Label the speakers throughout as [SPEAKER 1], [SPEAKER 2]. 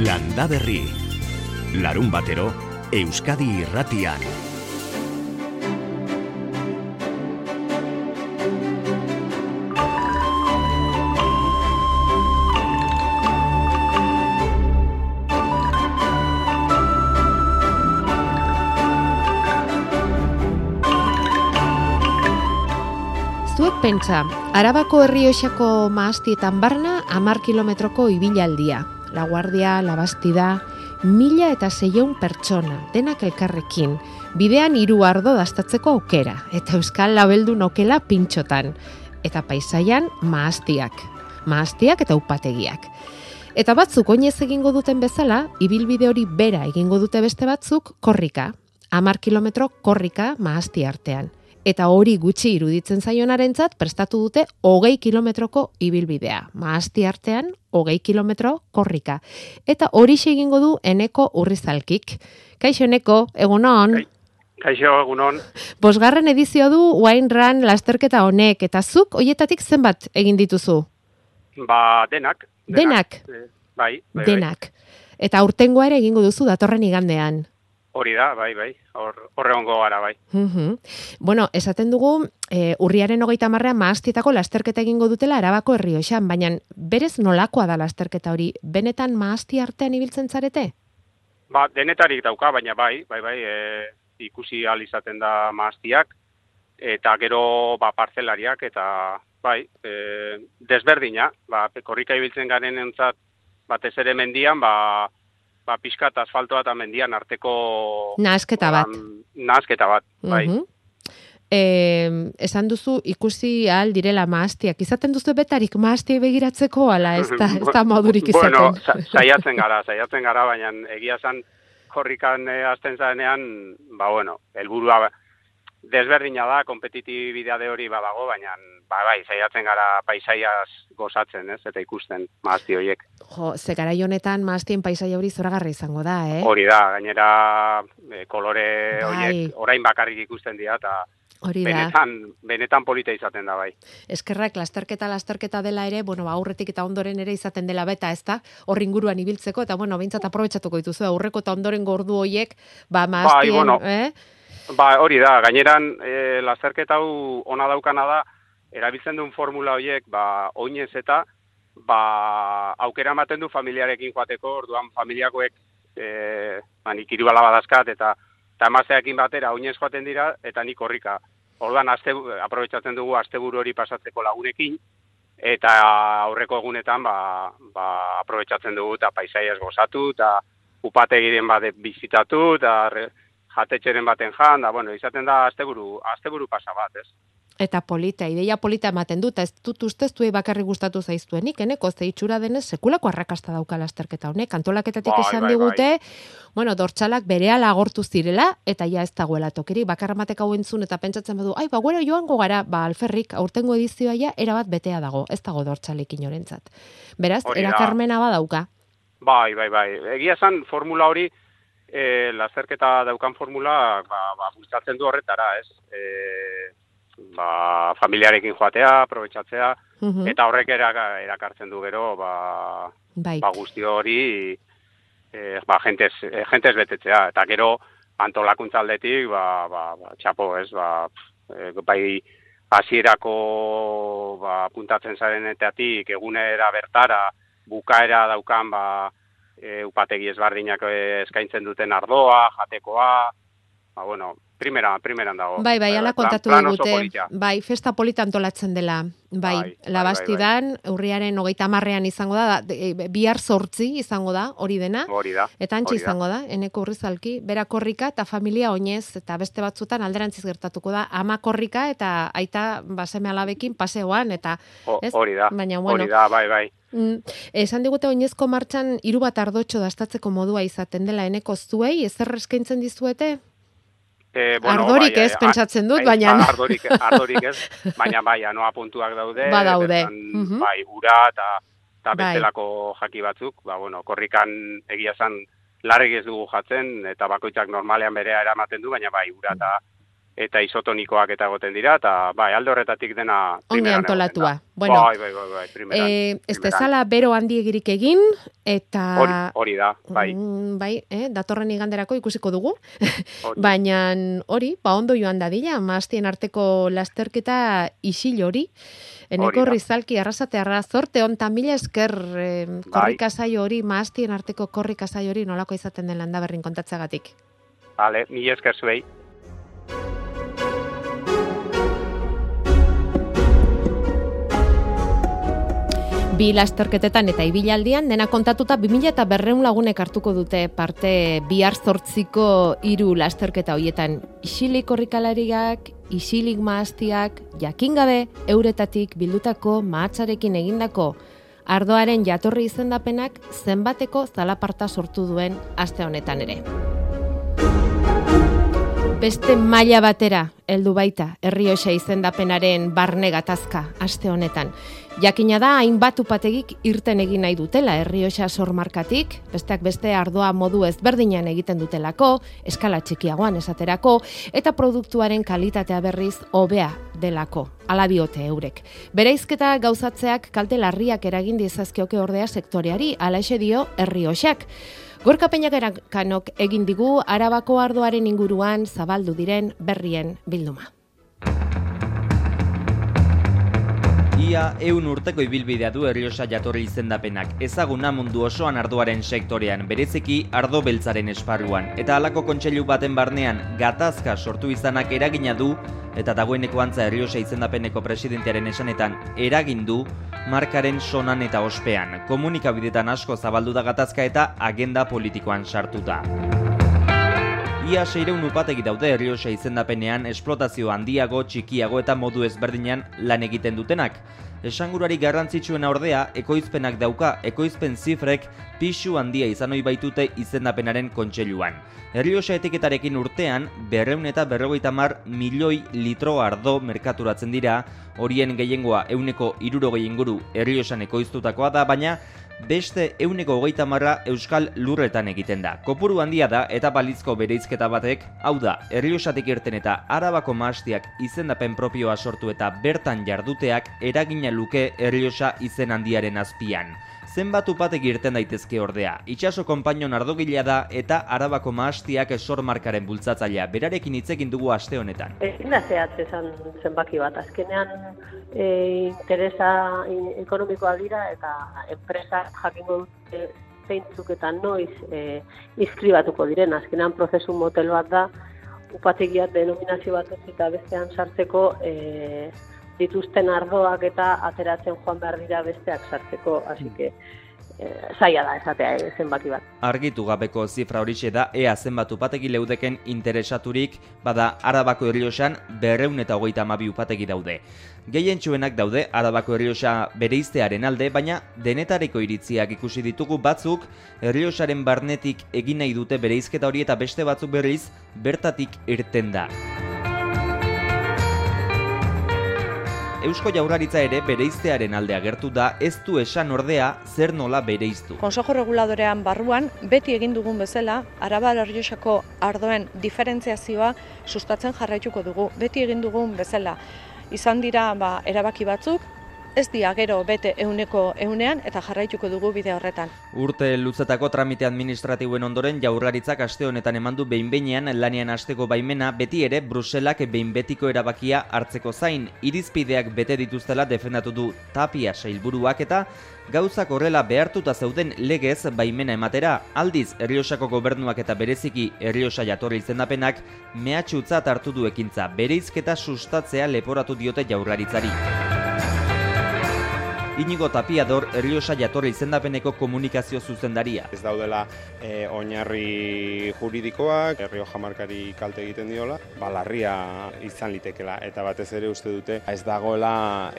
[SPEAKER 1] Landa Berri. Larun batero, Euskadi irratian.
[SPEAKER 2] Pentsa, Arabako herrioxako maastietan barna amar kilometroko ibilaldia. La Guardia, La Bastida, mila eta zeioun pertsona, denak elkarrekin, bidean hiru ardo dastatzeko aukera, eta euskal labeldu nokela pintxotan, eta paisaian maastiak, maastiak eta upategiak. Eta batzuk oinez egingo duten bezala, ibilbide hori bera egingo dute beste batzuk, korrika, amar kilometro korrika maasti artean. Eta hori gutxi iruditzen zaionarentzat prestatu dute hogei kilometroko ibilbidea. Maasti artean, hogei kilometro korrika. Eta hori egingo du eneko urrizalkik. Kaixo eneko, egunon?
[SPEAKER 3] Kaixo, egunon.
[SPEAKER 2] Bosgarren edizio du Wine Run lasterketa honek, eta zuk hoietatik zenbat egin dituzu?
[SPEAKER 3] Ba, denak.
[SPEAKER 2] Denak?
[SPEAKER 3] Eh, Bai, bai, bai.
[SPEAKER 2] Denak. Eta urtengoa ere egingo duzu datorren igandean.
[SPEAKER 3] Hori da, bai, bai. Hor, horre ongo gara, bai.
[SPEAKER 2] Mhm. Bueno, esaten dugu, e, urriaren hogeita marrean maastietako lasterketa egingo dutela arabako herrioxan, baina berez nolakoa da lasterketa hori? Benetan maasti artean ibiltzen zarete?
[SPEAKER 3] Ba, denetarik dauka, baina bai, bai, bai, e, ikusi ahal izaten da maaztiak, eta gero, ba, parcelariak, eta, bai, e, desberdina, ba, korrika ibiltzen garen entzat, batez ere mendian, ba, ba, pixkat asfaltoa eta mendian arteko...
[SPEAKER 2] Nahasketa bat.
[SPEAKER 3] Ba, nahasketa bat, bai.
[SPEAKER 2] Mhm. E, esan duzu ikusi ahal direla maastiak. Izaten duzu betarik maasti begiratzeko, ala ez da, ez da modurik izaten.
[SPEAKER 3] Bueno, sa, saiatzen gara, saiatzen gara, baina egia esan korrikan e, azten zaenean, ba, bueno, helburua desberdina da, kompetitibidea de hori badago, baina, ba, bai, saiatzen gara paisaiaz gozatzen, ez, eta ikusten maazti horiek.
[SPEAKER 2] Jo, ze garai honetan maastien paisaia hori zoragarri izango da, eh?
[SPEAKER 3] Hori da, gainera e, kolore
[SPEAKER 2] Bai.
[SPEAKER 3] horiek orain bakarrik ikusten dira, eta
[SPEAKER 2] Hori da.
[SPEAKER 3] benetan, benetan polita izaten da, bai.
[SPEAKER 2] Eskerrak lasterketa lasterketa dela ere, bueno, ba, aurretik eta ondoren ere izaten dela beta, ez da? Hor inguruan ibiltzeko eta bueno, beintzat aprobetxatuko dituzu aurreko eta ondoren gordu hoiek, ba maastien,
[SPEAKER 3] bueno.
[SPEAKER 2] eh?
[SPEAKER 3] Ba, hori da, gaineran e, lasterketa hau ona daukana da, erabiltzen duen formula horiek, ba, oinez eta, ba, aukera ematen du familiarekin joateko, orduan familiakoek, e, ba, nik hiru alaba dazkat, eta, emazeakin batera oinez joaten dira, eta nik horrika. Orduan, aste, aprobetsatzen dugu asteburu hori pasatzeko lagunekin, eta aurreko egunetan, ba, ba, aprobetsatzen dugu, eta paisaiaz gozatu, eta upategiren bat bizitatu, eta jatetxeren baten jan, da, bueno, izaten da asteburu, asteburu pasa bat, ez?
[SPEAKER 2] Eta polita, ideia polita ematen dut, ez dut ustez duei bakarrik gustatu zaiztuenik, eneko, ze itxura denez, sekulako arrakasta dauka lasterketa honek, antolaketatik
[SPEAKER 3] Bai,
[SPEAKER 2] esan
[SPEAKER 3] bai,
[SPEAKER 2] digute, bueno, dortxalak berehala agortu zirela, eta ja ez dagoela tokirik, bakarramatek hau entzun eta pentsatzen badu, ai, ba, bueno, joango gara, ba, alferrik, aurtengo edizioa ja, erabat betea dago, ez dago dortxalik inorentzat. Beraz, erakarmena badauka.
[SPEAKER 3] Bai, bai, bai. Egia esan formula hori, e, lasterketa daukan formula, ba, ba, bultzatzen du horretara, ez? E, ba, familiarekin joatea, aprobetsatzea,
[SPEAKER 2] Mhm.
[SPEAKER 3] eta horrek eraka- erakartzen du gero, ba,
[SPEAKER 2] Bai.
[SPEAKER 3] ba guztio hori, e, ba, jentez, e, jentez betetzea. Eta gero, antolakuntza aldetik, ba, ba, ba, txapo, ez, ba, e, bai, hasierako ba, puntatzen zarenetatik, egunera bertara, bukaera daukan, ba, e, upategi ezbardinak e, eskaintzen duten ardoa, jatekoa, ba, bueno, primera, primeran dago.
[SPEAKER 2] Bai, bai, ala
[SPEAKER 3] plan-
[SPEAKER 2] kontatu
[SPEAKER 3] plan oso
[SPEAKER 2] digute. Bai, festa polita antolatzen dela. Bai,
[SPEAKER 3] Bai, bai,
[SPEAKER 2] labastidan, urriaren hogeita marrean izango da, da, e, bihar sortzi izango da, hori dena.
[SPEAKER 3] Hori da.
[SPEAKER 2] Eta antxe izango da, eneko urrizalki, bera korrika eta familia oinez, eta beste batzutan alderantziz gertatuko da, ama korrika eta aita baseme alabekin paseoan, eta ez?
[SPEAKER 3] Hori da.
[SPEAKER 2] Baina, bueno.
[SPEAKER 3] Hori da, bai, bai.
[SPEAKER 2] Mm, esan digute oinezko martxan hiru bat ardotxo dastatzeko modua izaten dela eneko zuei, ezer eskaintzen dizuete?
[SPEAKER 3] E,
[SPEAKER 2] Ardorik ez, pentsatzen dut, baina-
[SPEAKER 3] Ba, Ardorik, ardorik ez, baina bai, anoa puntuak daude.
[SPEAKER 2] Badaude,
[SPEAKER 3] bertan,
[SPEAKER 2] mhm.
[SPEAKER 3] Bai, ura eta eta
[SPEAKER 2] Bai.
[SPEAKER 3] bestelako jaki batzuk. Ba, bueno, korrikan egia zan larrik ez dugu jatzen, eta bakoitzak normalean berea eramaten du, baina bai, ura eta eta isotonikoak eta goten dira, eta bai, alde horretatik dena...
[SPEAKER 2] Onge antolatua. Bueno,
[SPEAKER 3] bai, bai, bai, bai, primeran.
[SPEAKER 2] E, ez dezala bero handiegirik egin, eta...
[SPEAKER 3] Hori, hori da, bai.
[SPEAKER 2] Mm, bai, eh, datorren iganderako ikusiko dugu. Baina hori, ba ondo joan dadila, maaztien arteko lasterketa isil hori. Eneko rizalki arrasatearra zorte onta mila esker eh, korrika hori, maaztien arteko korrika hori nolako izaten den landa berrin kontatzagatik.
[SPEAKER 3] Vale, mila esker zuei.
[SPEAKER 2] Bi lasterketetan eta ibilaldian dena kontatuta 2000 eta berreun lagunek hartuko dute parte bihar zortziko hiru lasterketa hoietan isilik horrikalariak, isilik maaztiak, jakin gabe euretatik bildutako mahatzarekin egindako ardoaren jatorri izendapenak zenbateko zalaparta sortu duen aste honetan ere. Beste maila batera heldu baita Herrioxa izendapenaren barne gatazka aste honetan. Jakina da hainbat upategik irten egin nahi dutela Herrioxa sormarkatik, besteak beste ardoa modu ezberdinan egiten dutelako, eskala txikiagoan esaterako eta produktuaren kalitatea berriz hobea delako. Ala diote eurek. Bereizketa gauzatzeak kalte larriak eragin dizazkioke ordea sektoreari, ala dio Herrioxak. Gorka kanok egin digu arabako ardoaren inguruan zabaldu diren berrien bilduma.
[SPEAKER 4] Ia eun urteko ibilbidea du erriosa jatorri izendapenak, ezaguna mundu osoan ardoaren sektorean, bereziki ardo beltzaren esparruan. Eta halako kontseilu baten barnean, gatazka sortu izanak eragina du, eta dagoeneko antza erriosa izendapeneko presidentearen esanetan eragin du, markaren sonan eta ospean, komunikabidetan asko zabaldu da gatazka eta agenda politikoan sartuta. Ia seireun upategi daude herriosa izendapenean esplotazio handiago, txikiago eta modu ezberdinan lan egiten dutenak. Esangurari garrantzitsuena ordea, ekoizpenak dauka, ekoizpen zifrek pixu handia izan ohi baitute izendapenaren kontseiluan. Herriosa etiketarekin urtean, berreun eta berrogeita mar milioi litro ardo merkaturatzen dira, horien gehiengoa euneko irurogei inguru herriosan ekoiztutakoa da, baina beste euneko hogeita marra euskal lurretan egiten da. Kopuru handia da eta balizko bereizketa batek, hau da, herriosatik irten eta arabako maastiak izendapen propioa sortu eta bertan jarduteak eragina luke herriosa izen handiaren azpian zenbat upatek irten daitezke ordea. Itxaso konpainon ardogilea da eta arabako maastiak esor markaren bultzatzailea. Berarekin hitzekin dugu aste honetan.
[SPEAKER 5] Ezin da zehatz zenbaki bat. Azkenean e, interesa ekonomikoa dira eta enpresa jakingo dute zeintzuk eta noiz e, iskribatuko diren. Azkenean prozesu motel bat da upategiat denominazio bat eta bestean sartzeko e, dituzten ardoak eta ateratzen joan behar dira besteak sartzeko, hasi que eh, zaila da esatea eh, zenbaki bat.
[SPEAKER 4] Argitu gabeko zifra horixe da ea zenbat upategi leudeken interesaturik, bada Arabako Herriosan berreun eta hogeita amabi upategi daude. Gehien txuenak daude Arabako Herriosa bereiztearen alde, baina denetareko iritziak ikusi ditugu batzuk Herriosaren barnetik egin nahi dute bereizketa hori eta beste batzuk berriz bertatik irten da. Eusko Jaurlaritza ere bereiztearen alde agertu da ez du esan ordea zer nola bereiztu.
[SPEAKER 6] Konsejo reguladorean barruan beti egin dugun bezala Arabar Errioxako ardoen diferentziazioa sustatzen jarraituko dugu. Beti egin dugun bezala izan dira ba, erabaki batzuk ez dia gero bete euneko eunean eta jarraituko dugu bide horretan.
[SPEAKER 4] Urte luzetako tramite administratiboen ondoren jaurlaritzak aste honetan emandu behin behinean lanian asteko baimena beti ere Bruselak behin betiko erabakia hartzeko zain irizpideak bete dituztela defendatu du tapia sailburuak eta gauzak horrela behartuta zeuden legez baimena ematera aldiz Herriosako gobernuak eta bereziki Herriosa jatorri izendapenak mehatxutzat hartu du ekintza bereizketa sustatzea leporatu diote jaurlaritzari. Inigo Tapiador Erriosa jatorri izendapeneko komunikazio zuzendaria.
[SPEAKER 7] Ez daudela e, oinarri juridikoak, Errio jamarkari kalte egiten diola, balarria izan litekela, eta batez ere uste dute ez dagoela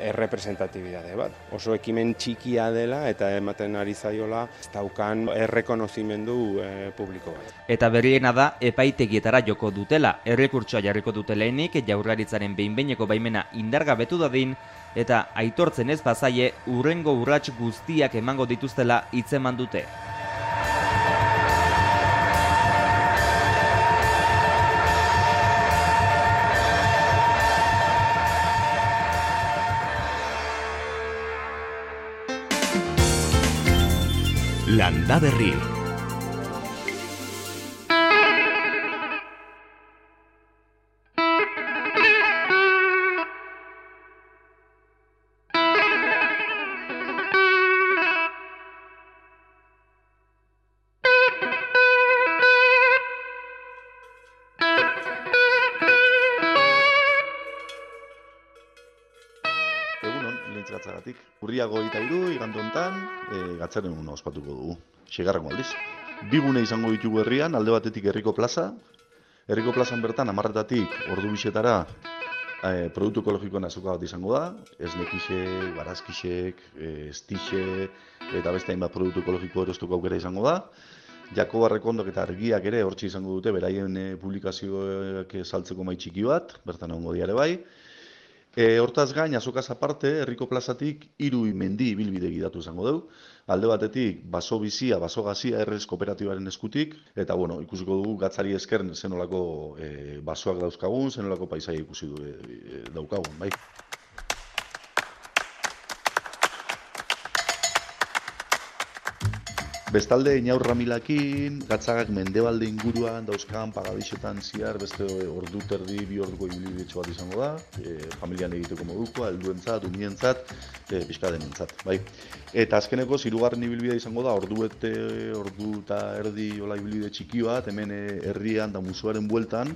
[SPEAKER 7] errepresentatibitate bat. Oso ekimen txikia dela eta ematen ari zaiola ez daukan errekonozimendu e, publiko bat.
[SPEAKER 4] Eta berriena da epaitegietara joko dutela, errekurtsoa jarriko dutelenik jaurlaritzaren behinbeineko baimena indargabetu dadin, eta aitortzen ez bazaie urrengo urrats guztiak emango dituztela hitzeman dute.
[SPEAKER 1] Landa berri
[SPEAKER 8] Urriago eta iru, igande honetan, e, gatzaren una ospatuko dugu. Segarrengo aldiz. Bi gune izango ditugu herrian, alde batetik herriko plaza. Herriko plazan bertan, amarretatik ordu bisetara, e, produktu ekologikoen azoka bat izango da. Esnekisek, barazkisek, e, estixek, eta beste hainbat produktu ekologiko erostuko aukera izango da. Jakoba Rekondok eta argiak ere hortxe izango dute, beraien publikazioak saltzeko mai txiki bat, bertan egongo diare bai. E, hortaz gain, azokaz aparte, herriko plazatik hiru mendi ibilbide gidatu izango dugu. Alde batetik, baso bizia, baso gazia errez kooperatibaren eskutik, eta bueno, ikusiko dugu gatzari esker zenolako e, basoak dauzkagun, zenolako paisai ikusi du, e, daukagun, bai. Bestalde, inaur ramilakin, gatzagak mendebalde inguruan, dauzkan pagabixetan ziar, beste ordu terdi, bi orduko ibilbidetxo bat izango da, e, familian egiteko modukoa, helduentzat, umientzat, e, pixka bai. Eta azkeneko, zirugarren ibilbidea izango da, ordu bete, ordu eta erdi hola ibilbide txiki bat, hemen e, herrian da musuaren bueltan,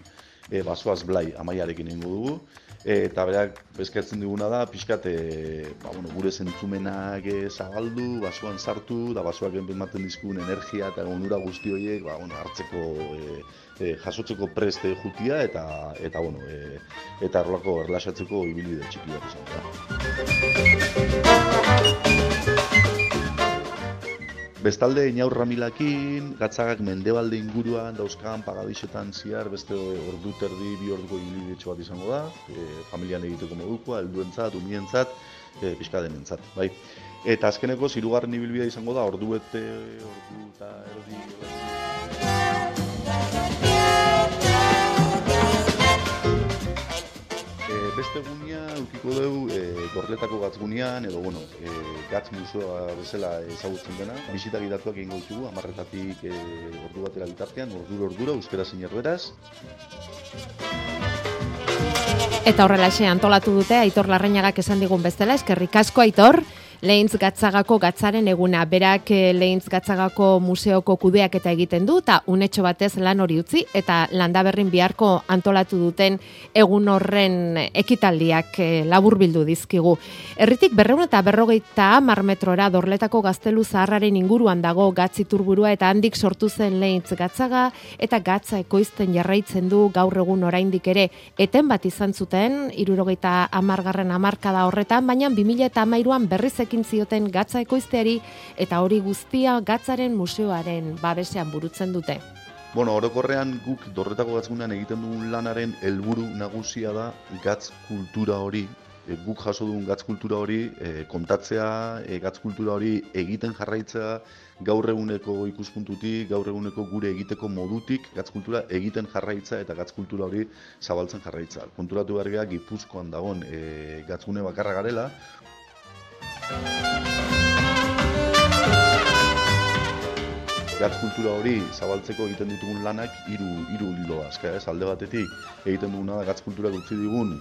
[SPEAKER 8] e, basoaz blai amaiarekin egingo dugu, eta berak bezkatzen diguna da, pixkat, e, ba, bueno, gure zentzumenak e, zabaldu, basoan sartu, da basoak ematen dizkun energia eta onura guzti horiek ba, bueno, hartzeko, e, e, jasotzeko preste jutia, eta, eta, bueno, e, eta erlako erlaxatzeko ibilbide txiki bat izan da. Bestalde, inaur ramilakin, gatzagak mendebalde inguruan, dauzkan pagabixetan ziar, beste ordu terdi, bi orduko ibilbidetxo bat izango da, e, familian egiteko modukoa, helduentzat, umientzat, e, pixka denentzat, bai. Eta azkeneko, zirugarren ibilbidea izango da, ordu bete, ordu eta erdi... beste gunia, ukiko dugu, e, gorletako gatzgunean, edo, bueno, e, gatz museoa bezala ezagutzen dena. Bisita gidatuak egingo ditugu, amarretatik e, ordu batera bitartean, ordura ordura, euskera zein erderaz.
[SPEAKER 2] Eta horrelaxe antolatu dute Aitor Larrañagak esan digun bestela, eskerrik asko Aitor. Lehintz Gatzagako gatzaren eguna. Berak eh, Lehintz Gatzagako museoko kudeak eta egiten du, eta unetxo batez lan hori utzi, eta landaberrin biharko antolatu duten egun horren ekitaldiak eh, laburbildu dizkigu. Herritik berreun eta berrogeita hamar metrora dorletako gaztelu zaharraren inguruan dago gatzi turburua eta handik sortu zen Lehintz Gatzaga, eta gatza ekoizten jarraitzen du gaur egun oraindik ere eten bat izan zuten, irurogeita amargarren amarkada horretan, baina 2000 eta amairuan berriz ekin zioten gatza ekoizteari eta hori guztia gatzaren museoaren babesean burutzen dute.
[SPEAKER 8] Bueno, orokorrean guk dorretako gatzgunean egiten dugun lanaren helburu nagusia da gatz kultura hori, e, guk jaso dugun gatz kultura hori e, kontatzea, e, gatz kultura hori egiten jarraitzea, gaur eguneko ikuspuntutik, gaur eguneko gure egiteko modutik, gatz kultura egiten jarraitza eta gatz kultura hori zabaltzen jarraitza. Konturatu behar Gipuzkoan dagoen e, gatzgune bakarra garela, Gatz kultura hori zabaltzeko egiten ditugun lanak hiru hiru ildo azka, ez alde batetik egiten duguna da gatz kultura utzi digun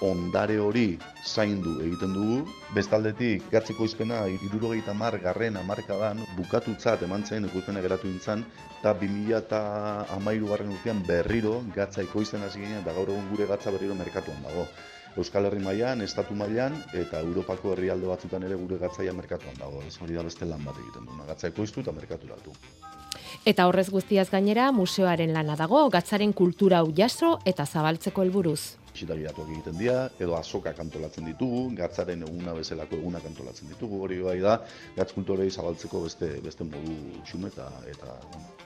[SPEAKER 8] ondare hori zaindu egiten dugu. Bestaldetik gatzeko izpena irurogeita mar garren amarkadan bukatutzat eman zen ekoizpena geratu nintzen eta 2000 eta amairu garren urtean berriro gatza ekoizten hasi ginen eta gaur egun gure gatza berriro merkatuan dago. Euskal Herri mailan, estatu mailan eta Europako herrialde batzutan ere gure gatzaia merkatuan dago. Ez hori da beste lan bat egiten duna. Gatza ekoiztu eta merkaturatu.
[SPEAKER 2] Eta horrez guztiaz gainera, museoaren lana dago, gatzaren kultura hau jaso eta zabaltzeko helburuz.
[SPEAKER 8] Bisita gidatuak egiten dira, edo azokak antolatzen ditugu, gatzaren eguna bezalako egunak antolatzen ditugu, hori bai da, gatz kulturei zabaltzeko beste beste modu xume eta eta,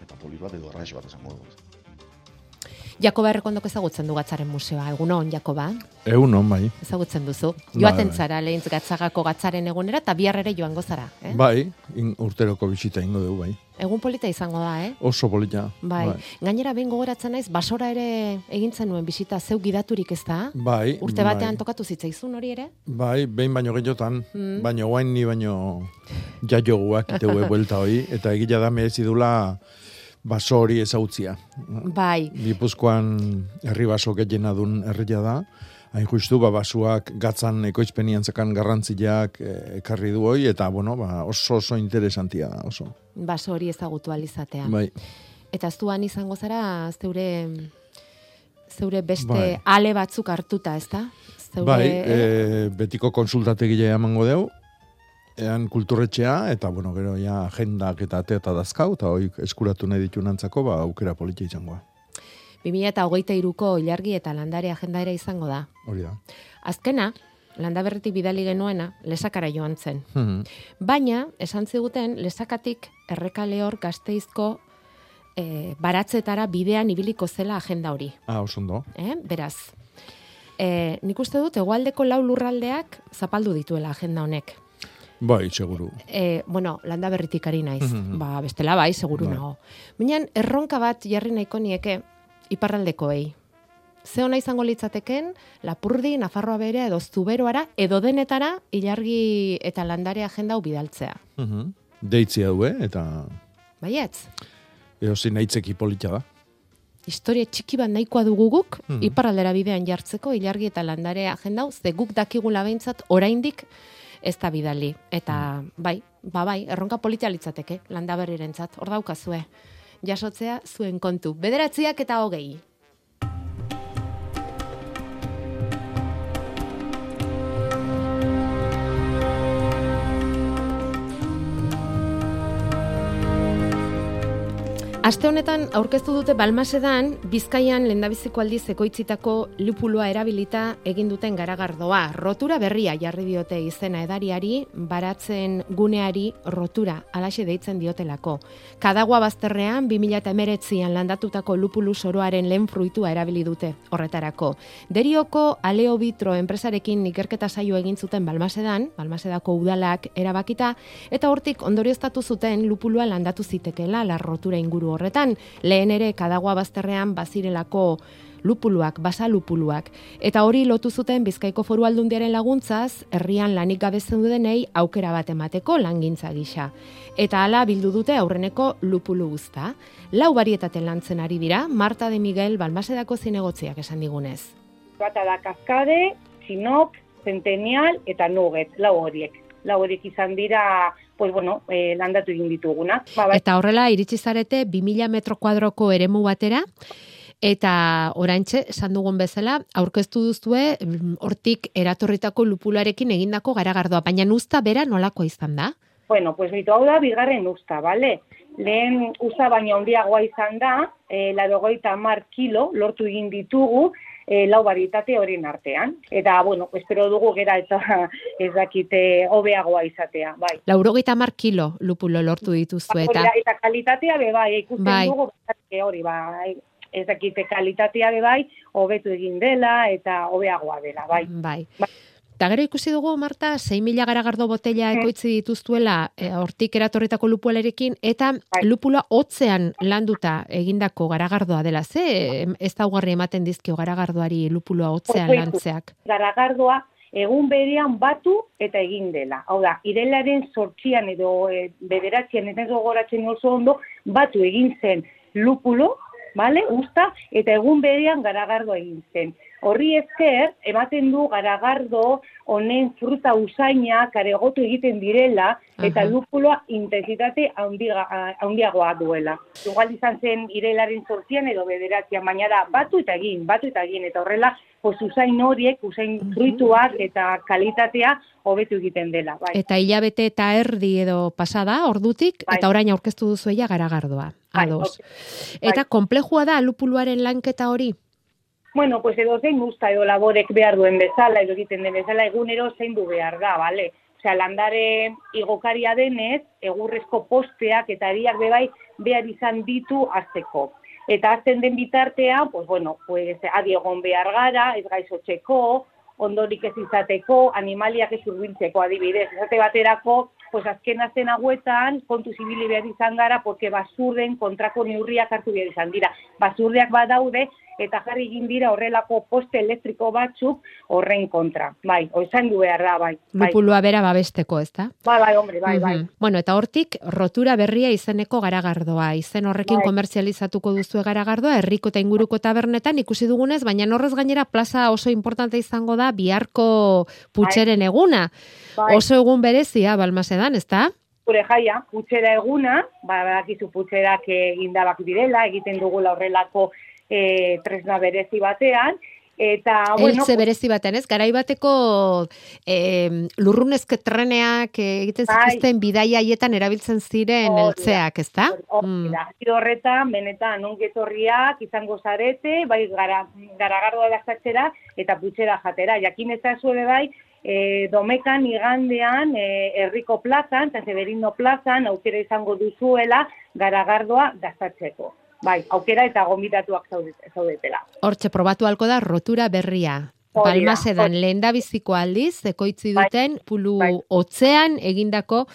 [SPEAKER 8] eta polit bat edo arraix bat esango dugu.
[SPEAKER 2] Jakoba errekondok ezagutzen du gatzaren museoa, egunon, Jakoba?
[SPEAKER 9] Egunon, bai.
[SPEAKER 2] Ezagutzen duzu.
[SPEAKER 9] Bai,
[SPEAKER 2] Joaten
[SPEAKER 9] bai.
[SPEAKER 2] zara lehintz gatzagako gatzaren egunera eta bihar ere joango zara. Eh?
[SPEAKER 9] Bai, in, urteroko bisita ingo dugu, bai.
[SPEAKER 2] Egun polita izango da, eh?
[SPEAKER 9] Oso polita.
[SPEAKER 2] Bai. Gainera behin gogoratzen naiz basora ere egintzen nuen bisita zeu gidaturik ez da?
[SPEAKER 9] Bai.
[SPEAKER 2] Urte batean
[SPEAKER 9] bai.
[SPEAKER 2] tokatu zitzaizun hori ere?
[SPEAKER 9] Bai, behin baino gehiotan,
[SPEAKER 2] Mm.
[SPEAKER 9] baino guain ni baino jaioguak iteue buelta hoi, eta egila da merezi dula baso hori ezautzia.
[SPEAKER 2] Bai.
[SPEAKER 9] Gipuzkoan herri baso gehiena dun herria da, hain justu ba, basuak gatzan ekoizpenian zekan garrantziak eh, ekarri du hoi, eta bueno, ba, oso oso interesantia da, oso.
[SPEAKER 2] Baso hori ezagutu alizatea.
[SPEAKER 9] Bai.
[SPEAKER 2] Eta zuan izango zara zeure zeure beste
[SPEAKER 9] Bai.
[SPEAKER 2] ale batzuk hartuta, ezta? Zeure
[SPEAKER 9] Bai, e, betiko konsultategile emango deu, ean kulturretxea, eta bueno, gero ja agendak eta ate eta dazkau, eta hoi eskuratu nahi ditu nantzako, ba, aukera politia izangoa.
[SPEAKER 2] 2023ko ilargi eta landare agenda ere izango da.
[SPEAKER 9] Hori da.
[SPEAKER 2] Azkena, landaberritik bidali genuena, lesakara joan zen.
[SPEAKER 9] Mhm.
[SPEAKER 2] Baina, esan ziguten, lesakatik errekale hor gazteizko e, baratzetara bidean ibiliko zela agenda hori.
[SPEAKER 9] Ah, oso ondo.
[SPEAKER 2] Eh? Beraz, e, nik uste dut, egualdeko lau lurraldeak zapaldu dituela agenda honek.
[SPEAKER 9] Bai, seguru.
[SPEAKER 2] E, bueno, landa berritik ari naiz.
[SPEAKER 9] Mhm.
[SPEAKER 2] ba, bestela bai, seguru
[SPEAKER 9] Bai.
[SPEAKER 2] nago. Baina, erronka bat jarri nahiko nieke iparraldekoei. Ze ona izango litzateken, Lapurdi, Nafarroa bere edo Zuberoara edo denetara ilargi eta landare agenda hau bidaltzea.
[SPEAKER 9] Mhm. Deitzia du, eh? eta
[SPEAKER 2] Baietz,
[SPEAKER 9] edo zin aitzeki polita da.
[SPEAKER 2] historia txiki bat nahikoa dugu guk,
[SPEAKER 9] Mhm.
[SPEAKER 2] iparraldera bidean jartzeko ilargi eta landare agenda hau, ze guk dakigula behintzat oraindik ez da bidali. Eta bai, ba bai, erronka politia litzateke, landaberrirentzat, hor daukazue. Jasotzea zuen kontu. Bederatziak eta hogei. Aste honetan aurkeztu dute Balmasedan Bizkaian lehendabiziko aldiz ekoitzitako lupulua erabilita egin duten garagardoa. Rotura berria jarri diote izena edariari, baratzen guneari rotura, alaxe deitzen diotelako. Kadagua bazterrean 2019an landatutako lupulu soroaren lehen fruitua erabili dute horretarako. Derioko Aleo Bitro enpresarekin ikerketa saio egin zuten Balmasedan, Balmasedako udalak erabakita eta hortik ondorioztatu zuten lupulua landatu zitekela la rotura inguru horretan. Lehen ere kadagua bazterrean bazirelako lupuluak, basa lupuluak. Eta hori lotu zuten Bizkaiko Foru Aldundiaren laguntzaz, herrian lanik gabe zeudenei aukera bat emateko langintza gisa. Eta hala bildu dute aurreneko lupulu guzta. Lau barietaten lantzen ari dira, Marta de Miguel Balmasedako zinegotziak esan digunez.
[SPEAKER 10] Bata da kaskade, sinop, centennial eta nugget, lau horiek. Lau horiek izan dira, pues bueno, eh, landatu egin ditugunak. Ba, bai,
[SPEAKER 2] Eta horrela iritsi zarete 2000 metro kuadroko eremu batera, eta oraintxe, esan dugun bezala, aurkeztu duzue mm, hortik eratorritako lupularekin egindako garagardoa, baina usta bera nolakoa izan da?
[SPEAKER 10] bueno, pues bitu hau da, bigarren usta, bale? Lehen usta baina handiagoa izan da, eh, larogeita mar kilo lortu egin ditugu, eh, lau barietate horien artean. Eta, bueno, espero dugu gera eta ez dakite hobeagoa izatea, bai.
[SPEAKER 2] Laurogeita mar kilo lupulo lortu dituzue,
[SPEAKER 10] Hori
[SPEAKER 2] eta
[SPEAKER 10] eta kalitatea be bai, ikusten
[SPEAKER 2] Bai.
[SPEAKER 10] dugu hori bai. Ez dakite kalitatea be bai, hobetu egin dela eta hobeagoa dela, bai.
[SPEAKER 2] Bai.
[SPEAKER 10] Bai.
[SPEAKER 2] Eta gero ikusi dugu, Marta, 6.000 garagardo botella ekoitzi dituztuela e, hortik eratorritako lupulerekin, eta
[SPEAKER 10] Bai.
[SPEAKER 2] lupula hotzean landuta egindako garagardoa dela. Ze ez daugarri ematen dizkio garagardoari lupulua hotzean lantzeak?
[SPEAKER 10] Garagardoa egun berean batu eta egin dela. Hau da, irelaren sortxian edo e, bederatzean ez gogoratzen oso ondo, batu egin zen lupulo, vale, usta, eta egun berean garagardo egin zen. Horri esker, ematen du garagardo honen fruta usaina karegotu egiten direla, eta
[SPEAKER 2] Aha.
[SPEAKER 10] lupuloa intensitate handiagoa duela. Igual izan zen irelaren sortzian edo bederatzean, baina da, batu eta egin, batu eta egin, eta horrela, pues usain horiek, usain fruituak eta kalitatea hobetu egiten dela. Bai.
[SPEAKER 2] Eta hilabete eta erdi edo pasada, ordutik,
[SPEAKER 10] Bai.
[SPEAKER 2] eta orain aurkeztu duzuela garagardoa.
[SPEAKER 10] Bai,
[SPEAKER 2] Ados.
[SPEAKER 10] ok.
[SPEAKER 2] Eta konplejua da lupuluaren lanketa hori?
[SPEAKER 10] Bueno, pues edo zein usta edo laborek behar duen bezala, edo egiten den bezala, egunero zein du behar da, bale? Osea, landare igokaria denez, egurrezko posteak eta ariak bebai behar izan ditu azteko. Eta azten den bitartean, pues bueno, pues adi egon behar gara, ez gaizotzeko, ondorik ez izateko, animaliak ez urbiltzeko adibidez. Esate baterako, pues azken azen hauetan, kontu zibili behar izan gara, porque basurden kontrako neurriak hartu behar izan dira. Basurdeak badaude, eta jarri egin dira horrelako poste elektriko batzuk horren kontra. Bai, oizan du behar da, bai. bai.
[SPEAKER 2] Lupulua bera babesteko, ez da?
[SPEAKER 10] Bai, bai, hombre, bai, bai.
[SPEAKER 2] Mhm. Bueno, eta hortik, rotura berria izeneko garagardoa. Izen horrekin
[SPEAKER 10] Bai.
[SPEAKER 2] komerzializatuko duzu garagardoa, herriko eta inguruko tabernetan ikusi dugunez, baina horrez gainera plaza oso importante izango da biharko putxeren eguna.
[SPEAKER 10] Bai.
[SPEAKER 2] Oso egun berezia, balmasedan, ez da?
[SPEAKER 10] Gure jaia, putxera eguna, ba, badakizu putxerak indabak direla, egiten dugula horrelako e, tresna berezi batean, eta, bueno,
[SPEAKER 2] Eltze berezi baten, ez? Garai bateko eh, lurrunezke treneak egiten
[SPEAKER 10] Bai.
[SPEAKER 2] zituzten bidaia haietan erabiltzen ziren
[SPEAKER 10] da.
[SPEAKER 2] eltzeak, ez da?
[SPEAKER 10] Hori da, Hori horretan, benetan, ongetorriak izango zarete, bai gara, garagardoa dastatzera eta putxera jatera. Jakin ez zuede bai, e, domekan igandean e, herriko plazan, eta Severino plazan, aukera izango duzuela garagardoa dastatzeko. Bai, aukera eta gombitatuak zaudete- zaudetela.
[SPEAKER 2] Hortxe probatu halko da rotura berria.
[SPEAKER 10] Da, hori.
[SPEAKER 2] lehen biziko aldiz, ekoitzi
[SPEAKER 10] Bai,
[SPEAKER 2] duten pulu
[SPEAKER 10] bai.
[SPEAKER 2] otzean egindako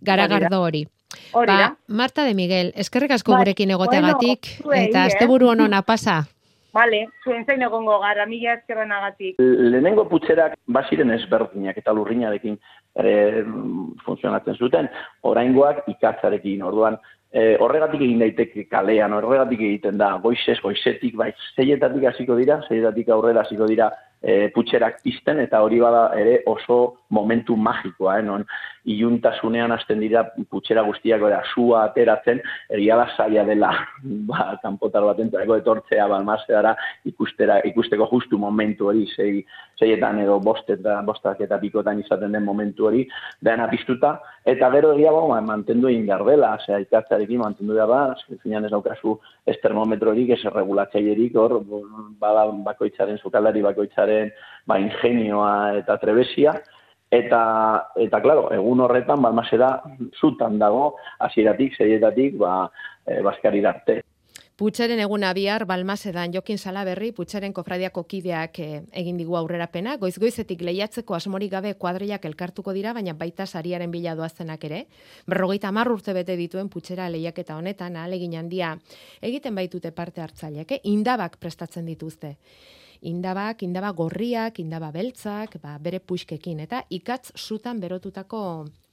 [SPEAKER 2] garagardo hori.
[SPEAKER 10] Hori da.
[SPEAKER 2] Ba, Marta de Miguel, eskerrik asko
[SPEAKER 10] Bai,
[SPEAKER 2] gurekin egoteagatik,
[SPEAKER 10] bueno,
[SPEAKER 2] eta
[SPEAKER 10] eh?
[SPEAKER 2] asteburu honona pasa.
[SPEAKER 10] Vale, zuen zain egongo gara, mila eskerrenagatik.
[SPEAKER 11] Lehenengo putzerak baziren ezberdinak eta lurrinarekin mm, funtzionatzen zuten, oraingoak ikatzarekin, orduan e, horregatik egin daiteke kalean, horregatik egiten da, goizez, goizetik, bai, zeietatik hasiko dira, zeietatik aurrera hasiko dira e, putxerak pizten, eta hori bada ere oso momentu magikoa, eh, non iluntasunean hasten dira putxera guztiak ora sua ateratzen, egia da zaila dela ba, kanpotar batentzako etortzea balmazeara ikustera, ikusteko justu momentu hori, zei, zeietan edo bostet, bostak eta pikotan izaten den momentu hori, dena piztuta, eta gero egia ba, mantendu egin behar dela, zera ikatzarekin mantendu behar da, zinean ez daukazu ez termometrorik, ez erregulatzailerik, hor, bada bakoitzaren, sukaldari bakoitzaren, ba, ingenioa eta trebesia, Eta, eta claro, egun horretan, balmasera, zutan dago, hasieratik, zeietatik, ba, e, baskari arte.
[SPEAKER 2] Putxeren eguna bihar Balmasedan Jokin Salaberri Putxeren kofradiako kideak eh, egin digu aurrerapena. Goiz-goizetik lehiatzeko asmorik gabe kuadrilak elkartuko dira, baina baita sariaren bila doazenak ere. Berrogeita hamar urte bete dituen Putxera lehiaketa honetan, ahalegin handia egiten baitute parte hartzaileak, eh? indabak prestatzen dituzte. Indabak, indaba gorriak, indaba beltzak, ba, bere puxkekin, eta ikatz sutan berotutako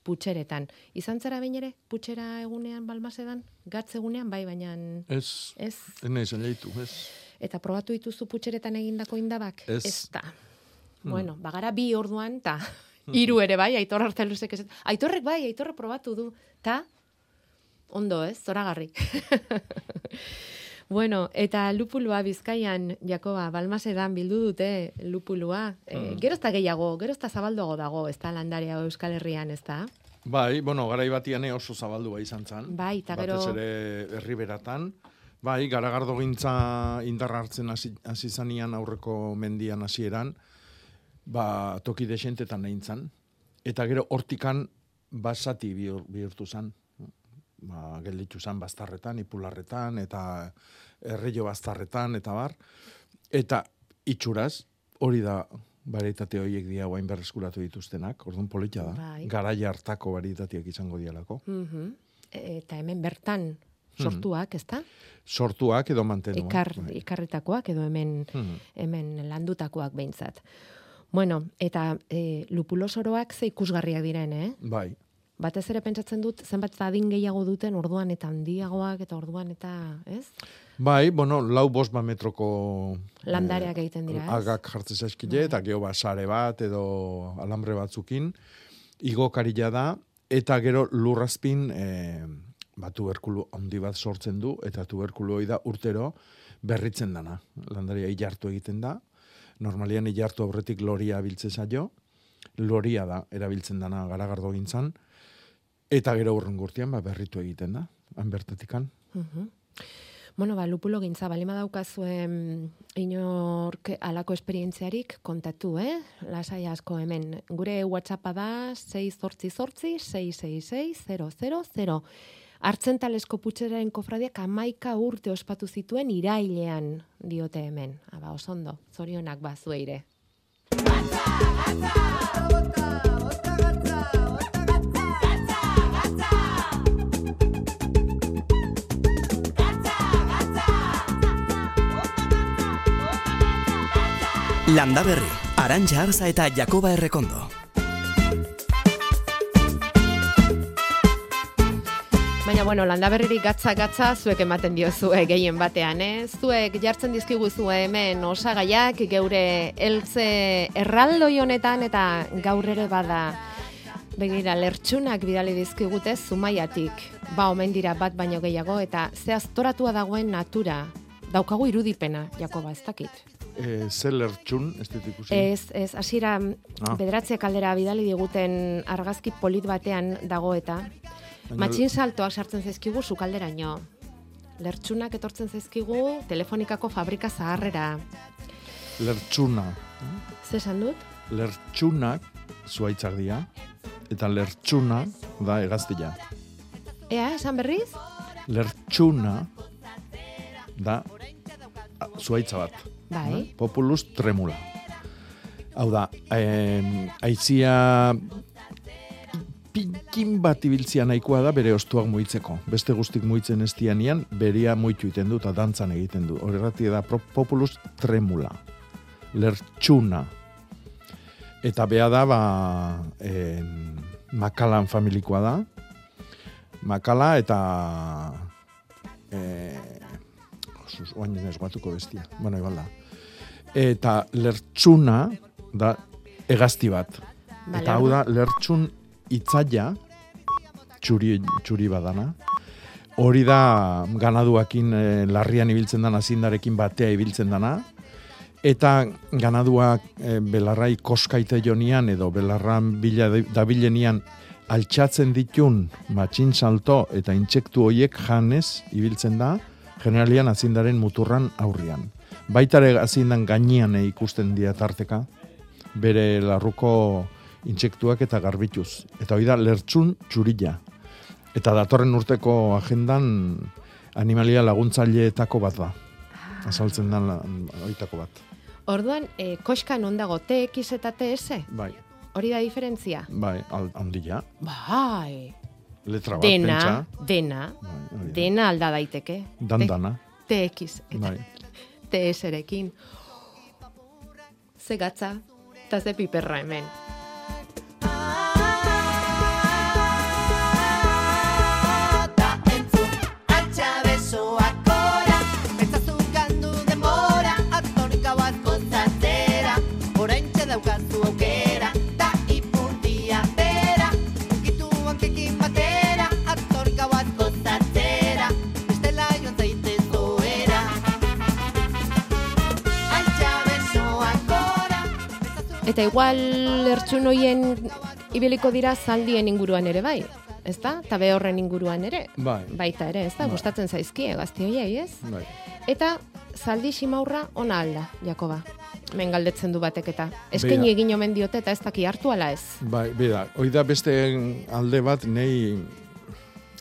[SPEAKER 2] putxeretan. Izan zara behin ere, putxera egunean balmasedan? Gatz egunean, bai, baina...
[SPEAKER 9] Ez,
[SPEAKER 2] Ez.
[SPEAKER 9] ez nahi zen leitu, ez.
[SPEAKER 2] Eta probatu dituzu putxeretan egindako indabak?
[SPEAKER 9] Ez.
[SPEAKER 2] da. Bueno, bagara bi orduan, ta hiru ere bai, aitor arteluzek ez. Aitorrek bai, aitorrek probatu du. Ta, ondo ez, zoragarri. bueno, eta lupulua bizkaian, Jakoba, balmasedan bildu dute lupulua. E, gero ez da gehiago, gero ez da zabalduago dago, ez da landarea Euskal Herrian, ez da?
[SPEAKER 9] Bai, bueno, garai batian oso zabaldua izan zen.
[SPEAKER 2] Bai, eta gero-
[SPEAKER 9] Batez ere herriberatan. Bai, garagardo gintza indar hartzen hasi zanean aurreko mendian hasieran, ba, toki desentetan nehintzan. Eta gero hortikan basati bihur, bihurtu zen. Ba, gelditu zen bastarretan, ipularretan, eta erreio bastarretan, eta bar. Eta itxuraz, hori da varietate horiek dia guain berreskuratu dituztenak, orduan polita da.
[SPEAKER 2] Bai.
[SPEAKER 9] Garaia hartako varietateak izango dialako.
[SPEAKER 2] Mhm. Eta hemen bertan sortuak, ez da?
[SPEAKER 9] Sortuak edo mantenuak.
[SPEAKER 2] Ikar,
[SPEAKER 9] bai.
[SPEAKER 2] ikarritakoak edo hemen
[SPEAKER 9] Mhm.
[SPEAKER 2] hemen landutakoak behintzat. Bueno, eta e, lupulosoroak ze ikusgarriak diren, eh?
[SPEAKER 9] Bai.
[SPEAKER 2] Batez ere pentsatzen dut zenbat adin gehiago duten orduan eta handiagoak eta orduan eta, ez?
[SPEAKER 9] Bai, bueno, lau bost ba metroko
[SPEAKER 2] Landareak egiten dira, ez?
[SPEAKER 9] agak jartzen zaizkile, eta geho ba bat edo alambre batzukin, igokarila da, eta gero lurrazpin e, ba, tuberkulu handi bat sortzen du, eta tuberkulu hori da urtero berritzen dana. Landaria ilartu egiten da, normalian ilartu aurretik loria biltze zaio, loria da erabiltzen dana garagardo gintzan, eta gero urren gurtian ba, berritu egiten da, han bertatikan.
[SPEAKER 2] Mhm. Bueno, ba, lupulo gintza, balima daukazuen inork alako esperientziarik kontatu, eh? Lasai asko hemen. Gure WhatsAppa da 688-666-000. Artzen talesko putxeraren kofradiak amaika urte ospatu zituen irailean diote hemen. Aba, osondo, zorionak bazueire.
[SPEAKER 12] Landa Berri, Arantxa Arza eta Jakoba Errekondo.
[SPEAKER 2] Baina, bueno, landa berririk gatza-gatza zuek ematen diozue gehien batean, eh? Zuek jartzen dizkigu zu hemen osagaiak geure eltze erraldoi honetan eta gaur ere bada begira lertxunak bidali dizkigute zumaiatik. Ba, omen dira bat baino gehiago eta ze aztoratua dagoen natura. Daukagu irudipena, Jakoba, ez dakit.
[SPEAKER 9] E, ze lertxun, ez dut ikusi?
[SPEAKER 2] Ez, ez, hasiera
[SPEAKER 9] Ah.
[SPEAKER 2] bederatze kaldera bidali diguten argazki polit batean dago eta
[SPEAKER 9] Baina-
[SPEAKER 2] matxin saltoak sartzen zaizkigu sukalderaino. Lertxunak etortzen zaizkigu telefonikako fabrika zaharrera.
[SPEAKER 9] Lertxuna.
[SPEAKER 2] Ze esan dut?
[SPEAKER 9] Lertxunak zuaitzak dira, eta lertxuna da hegaztia.
[SPEAKER 2] Ea, esan berriz?
[SPEAKER 9] Lertxuna da zuaitza bat.
[SPEAKER 2] Bai.
[SPEAKER 9] Populus tremula. Hau da, eh, aizia pinkin bat ibiltzia nahikoa da bere ostuak muitzeko. Beste guztik muitzen ez dianian, beria muitu egiten du eta dantzan egiten du. Horregatik da populus tremula. Lertxuna. Eta bea da, ba, en, makalan familikoa da. Makala eta... E, sus, oain ez guatuko bestia. Bueno, igual da. Eta lertxuna da hegazti bat.
[SPEAKER 2] Bale,
[SPEAKER 9] eta hau da, lertxun itzaia, txuri, txuri badana, hori da ganaduakin eh, larrian ibiltzen dana, zindarekin batea ibiltzen dana, eta ganaduak eh, belarrai koskaite jonian edo belarran bila dabilenian altxatzen ditun matxin salto eta intsektu hoiek janez ibiltzen da, generalian azindaren muturran aurrian. Baitare azindan gainean eh, ikusten dira tarteka, bere larruko intsektuak eta garbituz. Eta hori da lertxun txurila. Eta datorren urteko agendan animalia laguntzaileetako bat da. Azaltzen da horietako bat.
[SPEAKER 2] Orduan, e, koska non dago TX eta TS?
[SPEAKER 9] Bai,
[SPEAKER 2] Hori da diferentzia?
[SPEAKER 9] bai, handia.
[SPEAKER 2] Bai.
[SPEAKER 9] Letra bat,
[SPEAKER 2] Dena,
[SPEAKER 9] pentsa.
[SPEAKER 2] dena,
[SPEAKER 9] da.
[SPEAKER 2] dena alda daiteke.
[SPEAKER 9] Dandana.
[SPEAKER 2] TX eta
[SPEAKER 9] Bai.
[SPEAKER 2] TS-erekin. Ze eta ze piperra hemen. Eta igual lertxun hoien ibiliko dira zaldien inguruan ere bai, ezta? Eta behorren inguruan ere.
[SPEAKER 9] Bai.
[SPEAKER 2] Baita ere, ezta?
[SPEAKER 9] Bai.
[SPEAKER 2] Gustatzen zaizkie gazti hoiei, ez?
[SPEAKER 9] Bai.
[SPEAKER 2] Eta zaldi simaurra ona alda, Jakoba. Men galdetzen du batek eta. Eskaini egin omen diote eta ez daki hartu ala ez.
[SPEAKER 9] Bai, beda, hori da beste alde bat nei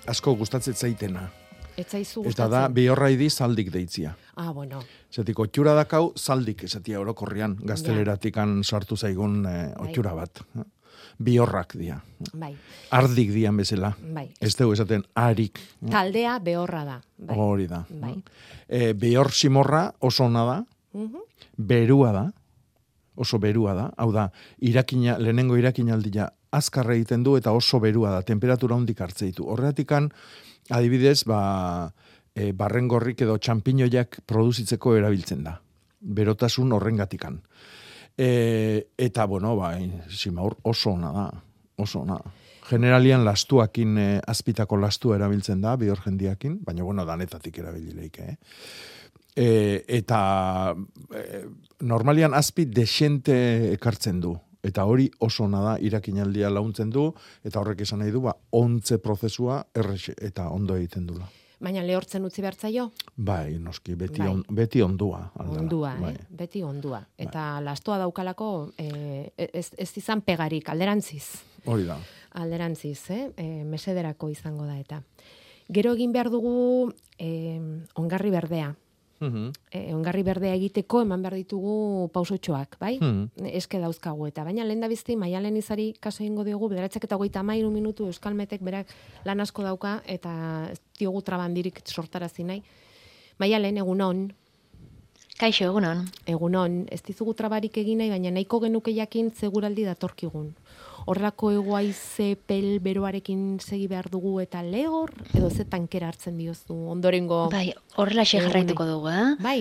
[SPEAKER 9] asko gustatzen zaitena.
[SPEAKER 2] Etzaizu
[SPEAKER 9] Eta
[SPEAKER 2] gustatzen.
[SPEAKER 9] da, bihorraidi zaldik deitzia.
[SPEAKER 2] Ah, bueno.
[SPEAKER 9] Zetik, otxura dakau zaldik esatia orokorrian, gazteleratikan sartu zaigun eh, otxura bat. Bihorrak dia.
[SPEAKER 2] Bai.
[SPEAKER 9] Ardik dian bezala.
[SPEAKER 2] Bai.
[SPEAKER 9] Ez dugu esaten arik.
[SPEAKER 2] Taldea behorra da. Bai.
[SPEAKER 9] Hori da.
[SPEAKER 2] Bai.
[SPEAKER 9] E, behor simorra oso ona da,
[SPEAKER 2] Mhm.
[SPEAKER 9] berua da, oso berua da, hau da, irakina, lehenengo irakinaldia azkarra egiten du eta oso berua da, temperatura hondik hartze ditu. Horretikan, adibidez, ba, e, barrengorrik edo txampiñoiak produzitzeko erabiltzen da. Berotasun horrengatikan. E, eta, bueno, ba, simaur oso ona da, oso ona. Generalian lastuakin, e, azpitako lastu erabiltzen da, bihor jendiakin, baina, bueno, danetatik erabilileik, eh? E, eta e, normalian azpi desente ekartzen du. Eta hori oso ona da irakinaldia launtzen du, eta horrek esan nahi du, ba, ontze prozesua errexe, eta ondo egiten dula.
[SPEAKER 2] Baina lehortzen utzi bertzaio?
[SPEAKER 9] Bai, noski, beti,
[SPEAKER 2] Bai.
[SPEAKER 9] on, beti ondua. aldela.
[SPEAKER 2] Ondua,
[SPEAKER 9] bai.
[SPEAKER 2] eh? Beti ondua. Eta lastoa daukalako eh, ez, ez izan pegarik, alderantziz.
[SPEAKER 9] Hori da.
[SPEAKER 2] Alderantziz, eh? E, mesederako izango da eta. Gero egin behar dugu eh, ongarri berdea.
[SPEAKER 9] Mhm.
[SPEAKER 2] E, ongarri berdea egiteko eman behar ditugu pausotxoak, bai?
[SPEAKER 9] Mhm.
[SPEAKER 2] Eske dauzkagu eta. Baina lehen da bizti, maialen izari kaso egingo diogu, bederatzek eta goita mairu minutu euskalmetek berak lan asko dauka eta ez diogu trabandirik sortarazi nahi. Maialen, egun on,
[SPEAKER 13] Kaixo, egunon.
[SPEAKER 2] Egunon, ez dizugu trabarik egin nahi, baina nahiko genuke jakin seguraldi datorkigun. Horrelako egoaize pel beroarekin segi behar dugu eta lehor, edo ze tankera hartzen diozu, ondorengo...
[SPEAKER 13] Bai, horrela jarraituko dugu, eh?
[SPEAKER 2] Bai.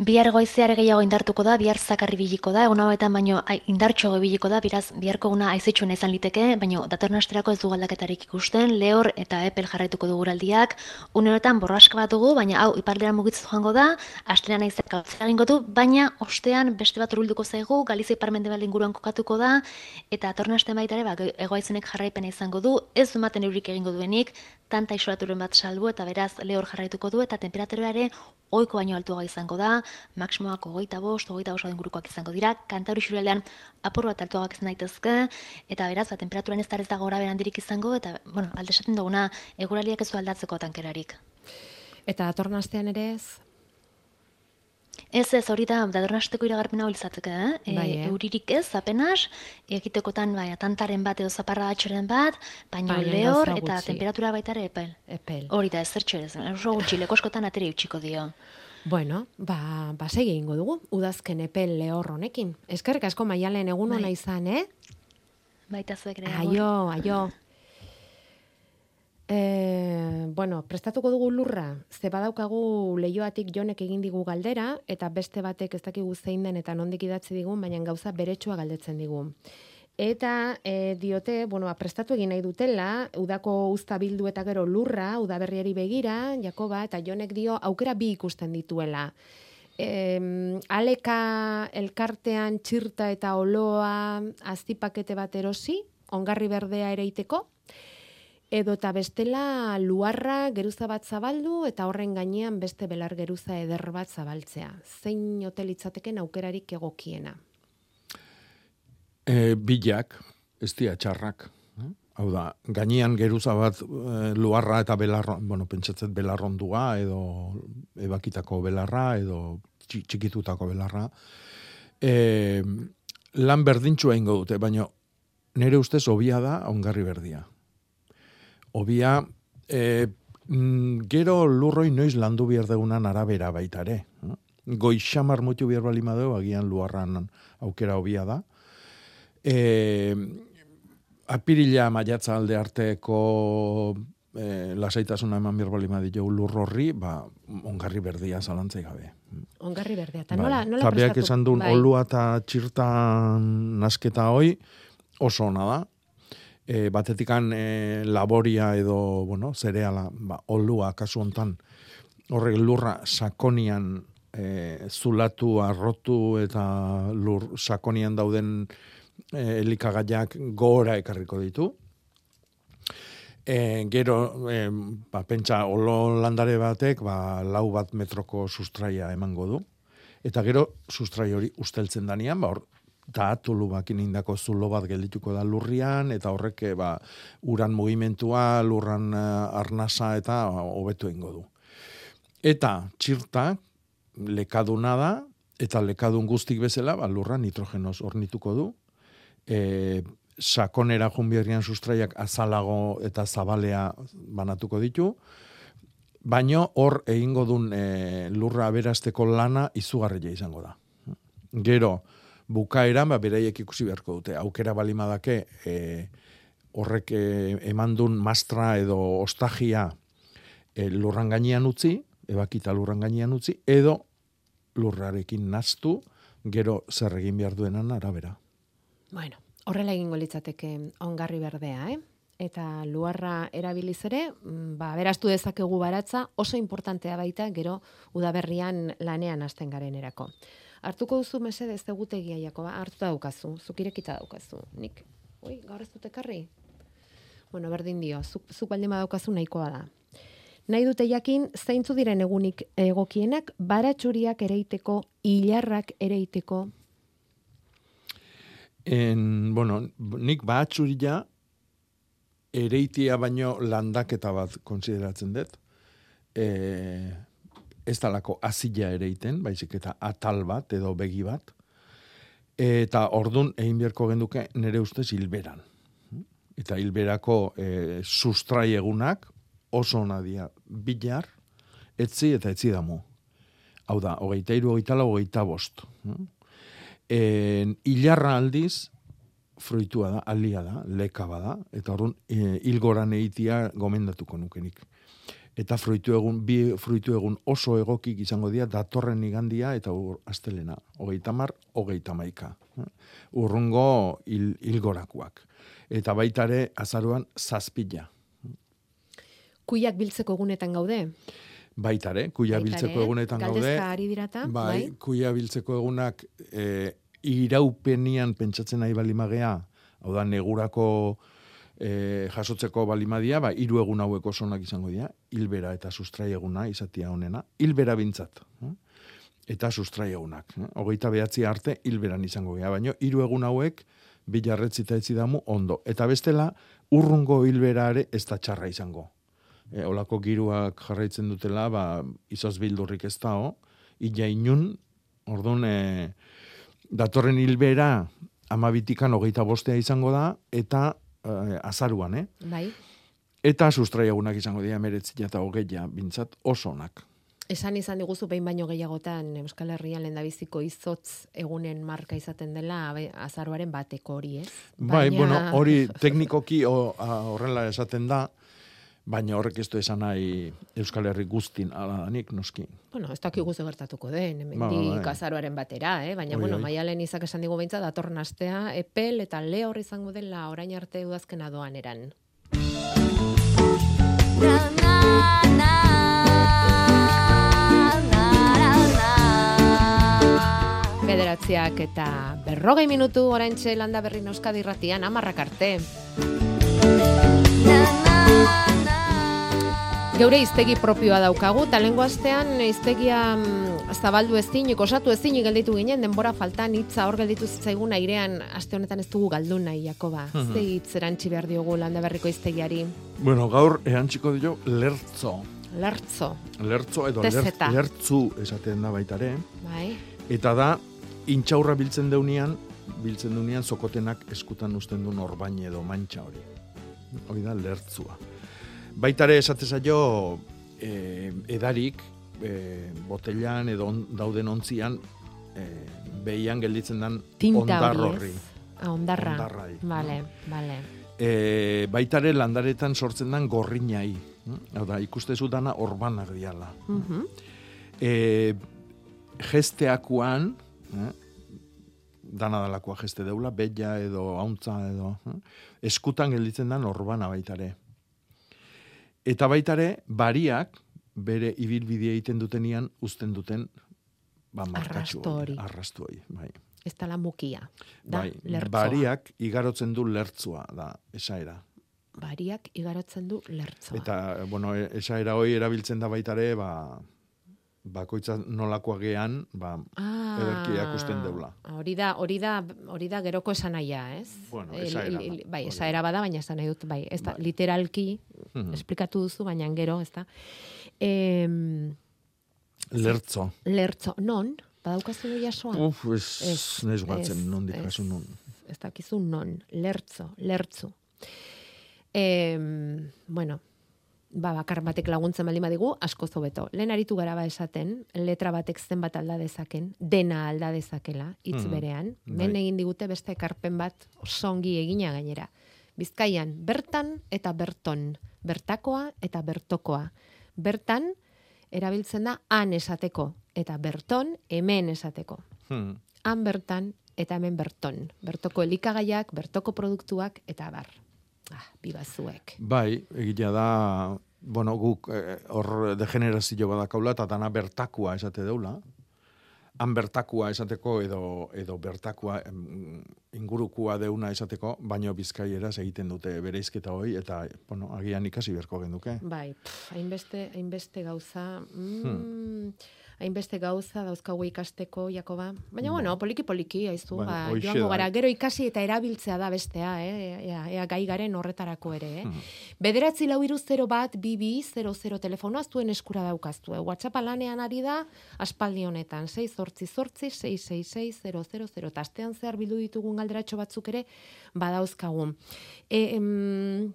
[SPEAKER 13] Bihar goizeare gehiago indartuko da, bihar zakarri biliko da, egun hauetan baino ai, indartxo biliko da, beraz biharko guna aizetxuna izan liteke, baino datorren asterako ez du galdaketarik ikusten, lehor eta epel jarraituko dugu guraldiak, unerotan borraska bat dugu, baina hau ipardera mugitzen joango da, astean aizek galtzea egingo du, baina ostean beste bat urulduko zaigu, Galizia iparmende inguruan kokatuko da, eta datorren astean baita ere, ba, egoaizenek jarraipena izango du, ez du eurik egingo duenik, tanta isolaturen bat salbu eta beraz lehor jarraituko du eta temperatura ere oiko baino altuago izango da, maksimoak hogeita bost, hogeita bost ingurukoak izango dira, kantauri xureldean apur bat altuagoak izan daitezke, eta beraz, ba, temperaturan ez da gora berandirik izango, eta, bueno, alde esaten duguna, eguraliak ez du aldatzeko tankerarik.
[SPEAKER 2] Eta datorren astean ere ez?
[SPEAKER 13] Ez ez, hori da, datorren asteko iragarpena hori eh? E,
[SPEAKER 2] Bai, eh?
[SPEAKER 13] Euririk ez, apenas, egitekotan, bai, tantaren bat edo zaparra atxoren bat, baina
[SPEAKER 2] Baina
[SPEAKER 13] lehor eta temperatura baita ere epel.
[SPEAKER 2] Epel.
[SPEAKER 13] Hori da, ez zertxo ez, oso gutxi, lekoskotan ateri utxiko dio.
[SPEAKER 2] Bueno, ba, ba segi egingo dugu, udazken epel lehor honekin. Eskerrik asko maialen egun ona
[SPEAKER 13] Bai.
[SPEAKER 2] izan, eh?
[SPEAKER 13] Baita zuek ere.
[SPEAKER 2] Aio, aio. E, bueno, prestatuko dugu lurra, ze badaukagu leioatik jonek egin digu galdera, eta beste batek ez dakigu zein den eta nondik idatzi digun, baina gauza beretsua galdetzen digu. Eta e, diote, bueno, ba, prestatu egin nahi dutela, udako uzta bildu eta gero lurra, udaberriari begira, Jakoba, eta jonek dio aukera bi ikusten dituela. Em, aleka elkartean txirta eta oloa aztipakete bat erosi, ongarri berdea ere iteko, edo eta bestela luarra geruza bat zabaldu eta horren gainean beste belar geruza eder bat zabaltzea. Zein hotel litzateken aukerarik egokiena.
[SPEAKER 9] E, bilak, ez dira txarrak. Hau da, gainean geruza bat e, luarra eta belarron, bueno, pentsatzet belarrondua, edo ebakitako belarra, edo txi- txikitutako belarra. E, lan berdintxua ingo dute, baina nire ustez obia da ongarri berdia. Obia, e, mm, gero lurroi noiz landu behar degunan arabera baita ere. Goixamar mutu behar bali madeu, agian luarran aukera obia da. E, apirila maiatza alde arteko e, lasaitasuna eman behar bali maditu lur horri, ba, ongarri berdia zalantzai gabe.
[SPEAKER 2] Ongarri berdea. Eta
[SPEAKER 9] Bai.
[SPEAKER 2] nola, nola
[SPEAKER 9] Eta beak
[SPEAKER 2] prestatu?
[SPEAKER 9] esan duen
[SPEAKER 2] Bai.
[SPEAKER 9] olua eta txirtan nasketa hoi oso ona da. E, batetikan e, laboria edo, bueno, zereala, ba, olua kasu hontan horrek lurra sakonian e, zulatu, arrotu eta lur sakonian dauden elikagaiak gora ekarriko ditu. E, gero, e, ba, pentsa, olo landare batek, ba, lau bat metroko sustraia emango du. Eta gero, sustrai hori usteltzen danean, ba, hor, da tulu bakin indako zulo bat geldituko da lurrian, eta horrek, ba, uran mugimentua, lurran eh, arnasa eta ba, hobetu ingo du. Eta txirta, lekaduna da, eta lekadun guztik bezala, ba, lurra nitrogenoz ornituko du. E, sakonera junbierrian sustraiak azalago eta zabalea banatuko ditu, baino hor egingo dun e, lurra aberasteko lana izugarria izango da. Gero, bukaeran, ba, beraiek ikusi beharko dute, aukera balimadake e, horrek e, eman dun mastra edo ostagia e, lurran gainean utzi, ebakita lurran gainean utzi, edo lurrarekin naztu, gero zer egin behar duenan arabera.
[SPEAKER 2] Bueno, horrela egingo litzateke ongarri berdea, eh? Eta luarra erabiliz ere, mm, ba, beraztu dezakegu baratza, oso importantea baita, gero udaberrian lanean hasten garen erako. Hartuko duzu mesedez egutegia Jakoba, hartuta daukazu, zuk irekita daukazu, nik. Ui, gaur ez dut ekarri? Bueno, berdin dio, zuk, zuk baldin badaukazu nahikoa da. Nahi dute jakin, zeintzu diren egunik egokienak, baratxuriak ereiteko, hilarrak ereiteko,
[SPEAKER 9] En, bueno, nik batxuria ereitia baino landaketa bat konsideratzen dut. E, ez talako azila ereiten, baizik eta atal bat edo begi bat. Eta ordun egin beharko genduke nire ustez hilberan. Eta hilberako e, sustrai egunak oso ona dira bilar, etzi eta etzi damu. Hau da, hogeita iru, hogeita lau, hogeita bost. En, ilarra aldiz, fruitua da, alia da, leka bada, eta orduan, e, ilgoran eitia gomendatuko nukenik. Eta fruitu egun, bi fruitu egun oso egokik izango dira, datorren igandia eta ur, astelena, hogeita mar, hogeita maika. Urrungo hil, hilgorakoak. Eta baitare azaruan zazpila.
[SPEAKER 2] Kuiak biltzeko egunetan gaude.
[SPEAKER 9] Baitare, kuia
[SPEAKER 2] Baitare,
[SPEAKER 9] biltzeko egunetan gaude.
[SPEAKER 2] Ari dirata,
[SPEAKER 9] bai,
[SPEAKER 2] bai.
[SPEAKER 9] kuia biltzeko egunak e, iraupenian pentsatzen nahi balimagea, hau da, negurako e, jasotzeko balimadia, ba, hiru egun hauek oso onak izango dira, hilbera eta sustrai eguna izatia honena, hilbera bintzat. eh? Eta sustrai egunak. eh? Hogeita behatzi arte hilberan izango dira, baina hiru egun hauek bilarretzi eta etzi damu ondo. Eta bestela, urrungo hilbera ere ez da txarra izango. E, olako giruak jarraitzen dutela, ba, izoz bildurrik ez dao, illa inun, orduan, e, datorren hilbera amabitikan hogeita bostea izango da, eta e, azaruan, eh?
[SPEAKER 2] Bai.
[SPEAKER 9] Eta sustraiagunak izango dira meretzia eta hogeia, bintzat oso onak.
[SPEAKER 2] Esan izan diguzu behin baino gehiagotan Euskal Herrian lehendabiziko izotz egunen marka izaten dela bai, azaroaren bateko hori, ez?
[SPEAKER 9] Bai, bueno, hori teknikoki horrela esaten da, baina horrek ez du esan nahi Euskal Herri guztin ala danik, noski.
[SPEAKER 2] Bueno, ez dakigu ze gertatuko den,
[SPEAKER 9] Ba,
[SPEAKER 2] hemendik
[SPEAKER 9] bai.
[SPEAKER 2] azaroaren batera, eh? baina,
[SPEAKER 9] Oi,
[SPEAKER 2] bueno,
[SPEAKER 9] oi.
[SPEAKER 2] maialen izak esan digu beintza, datorren astea, epel eta lehor izango dela orain arte udazkena doan eran. Bederatziak eta berrogei minutu orain landa berri Euskadi irratian, amarrak arte. Geure iztegi propioa daukagu, eta lengo astean iztegia mm, zabaldu ezinik, osatu ezinik gelditu ginen, denbora faltan hitza hor gelditu zitzaigun airean, aste honetan ez dugu galdu nahi, Jakoba.
[SPEAKER 9] Mhm.
[SPEAKER 2] Ze hitz erantzi behar diogu landa berriko iztegiari.
[SPEAKER 9] Bueno, gaur erantziko dio lertzo.
[SPEAKER 2] Lertzo,
[SPEAKER 9] Lertzo edo
[SPEAKER 2] Tez
[SPEAKER 9] ler,
[SPEAKER 2] eta.
[SPEAKER 9] lertzu esaten da baitare.
[SPEAKER 2] bai?
[SPEAKER 9] Eta da, intxaurra biltzen deunean, biltzen deunean zokotenak eskutan usten du norbain edo mantxa hori. Hori da, lertzua. Baitare esate zaio, eh, edarik, eh, botellan edo on, dauden ontzian, eh, behian gelditzen dan
[SPEAKER 2] Tinta
[SPEAKER 9] ondar
[SPEAKER 2] hori,
[SPEAKER 9] horri.
[SPEAKER 2] ez? Ah, ondarra.
[SPEAKER 9] Ondarrai.
[SPEAKER 2] Vale, vale.
[SPEAKER 9] E, baitare landaretan sortzen dan gorrinai. hm? Hau da, ikustezu dana orbanak diala.
[SPEAKER 2] Mhm.
[SPEAKER 9] E, gesteakuan, eh, dana dalakoa geste deula, bella edo hauntza edo, eh, eskutan gelditzen dan orbana baitare. Eta baitare, bariak, bere ibilbidea egiten dutenian, uzten duten, ba, markatxu
[SPEAKER 2] hori.
[SPEAKER 9] Arrasto hori, bai.
[SPEAKER 2] Ez da la mukia. Da,
[SPEAKER 9] bai,
[SPEAKER 2] lertzoa.
[SPEAKER 9] bariak igarotzen du lertzua, da, esaera.
[SPEAKER 2] Bariak igarotzen du lertzoa.
[SPEAKER 9] Eta, bueno, e- esaera hoi erabiltzen da baitare, ba, bakoitza nolakoa gean, ba,
[SPEAKER 2] Ah,
[SPEAKER 9] ederki erakusten deula.
[SPEAKER 2] Hori da, hori da, hori da geroko esanaia, ez?
[SPEAKER 9] Bueno, esaera
[SPEAKER 2] el- el-
[SPEAKER 9] da,
[SPEAKER 2] bai,
[SPEAKER 9] hori
[SPEAKER 2] esaera bada, baina esan nahi dut, bai, ez da, literalki,
[SPEAKER 9] Mhm.
[SPEAKER 2] esplikatu duzu, baina gero, ez da. Em,
[SPEAKER 9] Lertzo.
[SPEAKER 2] lertzo, non? Badaukazu jasoa?
[SPEAKER 9] Uf, ez, naiz guatzen, nondik
[SPEAKER 2] ez,
[SPEAKER 9] kasu non.
[SPEAKER 2] Ez dakizu non, lertzo, lertzu. Em, bueno, ba, bakar batek laguntzen baldin badigu, asko zobeto. Lehen aritu gara ba esaten, letra batek zenbat alda dezaken, dena alda dezakela, hitz
[SPEAKER 14] Mhm.
[SPEAKER 2] berean.
[SPEAKER 14] Bai.
[SPEAKER 2] Men egin digute beste ekarpen bat oso ongi egina gainera. Bizkaian, bertan eta berton, bertakoa eta bertokoa. Bertan, erabiltzen da han esateko, eta berton hemen esateko
[SPEAKER 9] Hmm.
[SPEAKER 2] han bertan eta hemen berton. Bertoko elikagaiak, bertoko produktuak eta bar. Ah, bibazuek.
[SPEAKER 9] Bai, egia da, bueno, guk eh, hor degenerazio badakaula, eta dana bertakua esate deula. Han bertakua esateko edo edo bertakua ingurukua deuna esateko, baino bizkaieraz egiten dute bereizketa hoi, eta, bueno, agian ikasi beharko genuke.
[SPEAKER 2] Bai, hainbeste, hainbeste gauza, mm, hainbeste gauza dauzkagu ikasteko, Jakoba. Baina, bueno, poliki-poliki, haizu,
[SPEAKER 9] Bai,
[SPEAKER 2] ba, joango gara, gero ikasi eta erabiltzea da bestea, eh? ea, ea gai garen horretarako ere, eh?
[SPEAKER 9] Hmm.
[SPEAKER 2] Bederatzi lau iru 0 bat, bibi, 00 telefonoa zuen eskura daukaztu. Eh? WhatsApp lanean ari da, aspaldi honetan, 6 zortzi zortzi, 666 000, eta astean zehar bildu ditugun galderatxo batzuk ere, badauzkagun. E, em,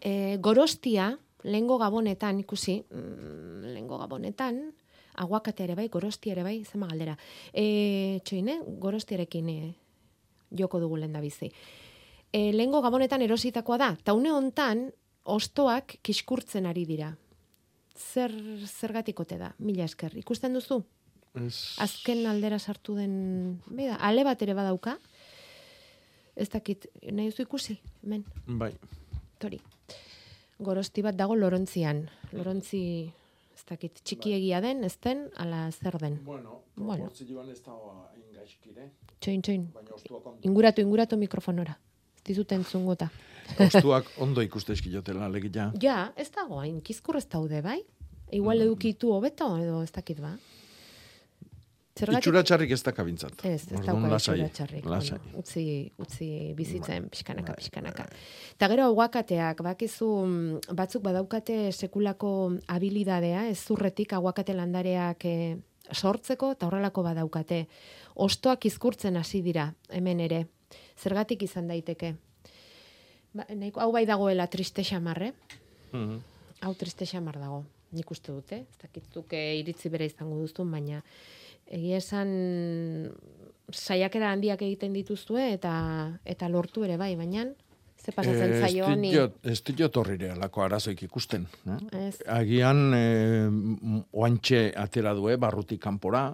[SPEAKER 2] e, gorostia, lehengo gabonetan, ikusi, mm, lehengo gabonetan, Aguakate ere bai, gorosti ere bai, zema galdera. E, txoin, eh? gorostiarekin e, joko dugu lehen da bizi. E, lehengo gabonetan erositakoa da, ta une hontan ostoak kiskurtzen ari dira. Zer, zergatikote da, mila esker. Ikusten duzu?
[SPEAKER 9] Ez,
[SPEAKER 2] Azken aldera sartu den, bida, ale bat ere badauka. Ez dakit, nahi duzu ikusi, hemen,
[SPEAKER 9] bai.
[SPEAKER 2] tori. Gorosti bat dago lorontzian. Lorontzi, dakit, txikiegia den, ez den, ala zer den.
[SPEAKER 9] Bueno,
[SPEAKER 2] Bueno.
[SPEAKER 9] proportzioan ez da hain gaizkire.
[SPEAKER 2] Txoin, txoin. Inguratu, inguratu mikrofonora. Ez dizuten zungota.
[SPEAKER 9] Ostuak ondo ikuste eskilotela, legia.
[SPEAKER 2] Ja, ez dago, hain kizkur ez daude, bai? Igual edukitu hobeto, edo ez dakit ba.
[SPEAKER 9] Itxura txarrik ez da kabintzat.
[SPEAKER 2] Ez, ez dauka
[SPEAKER 9] lasai,
[SPEAKER 2] itxura txarrik.
[SPEAKER 9] lasai.
[SPEAKER 2] Bueno, utzi, utzi bizitzen pixkanaka,
[SPEAKER 9] bai,
[SPEAKER 2] pixkanaka. Eta gero aguakateak, bakizu mm, batzuk badaukate sekulako habilidadea, ez zurretik aguakate landareak eh, sortzeko, eta horrelako badaukate. Ostoak izkurtzen hasi dira, hemen ere. Zergatik izan daiteke. Ba, nahiko, hau bai dagoela triste xamarre,
[SPEAKER 9] Mhm.
[SPEAKER 2] hau triste xamar dago, nik uste dute, ez dakitzuk eh, iritzi bere izango duzun, baina egia esan saiakera handiak egiten dituzue eta eta lortu ere bai, baina ze pasatzen
[SPEAKER 9] Eh,
[SPEAKER 2] zaio
[SPEAKER 9] diot- Ez diot horrire alako arazoik ikusten. Eh?
[SPEAKER 2] Ez.
[SPEAKER 9] Agian, m- oantxe atera due, barrutik kanpora?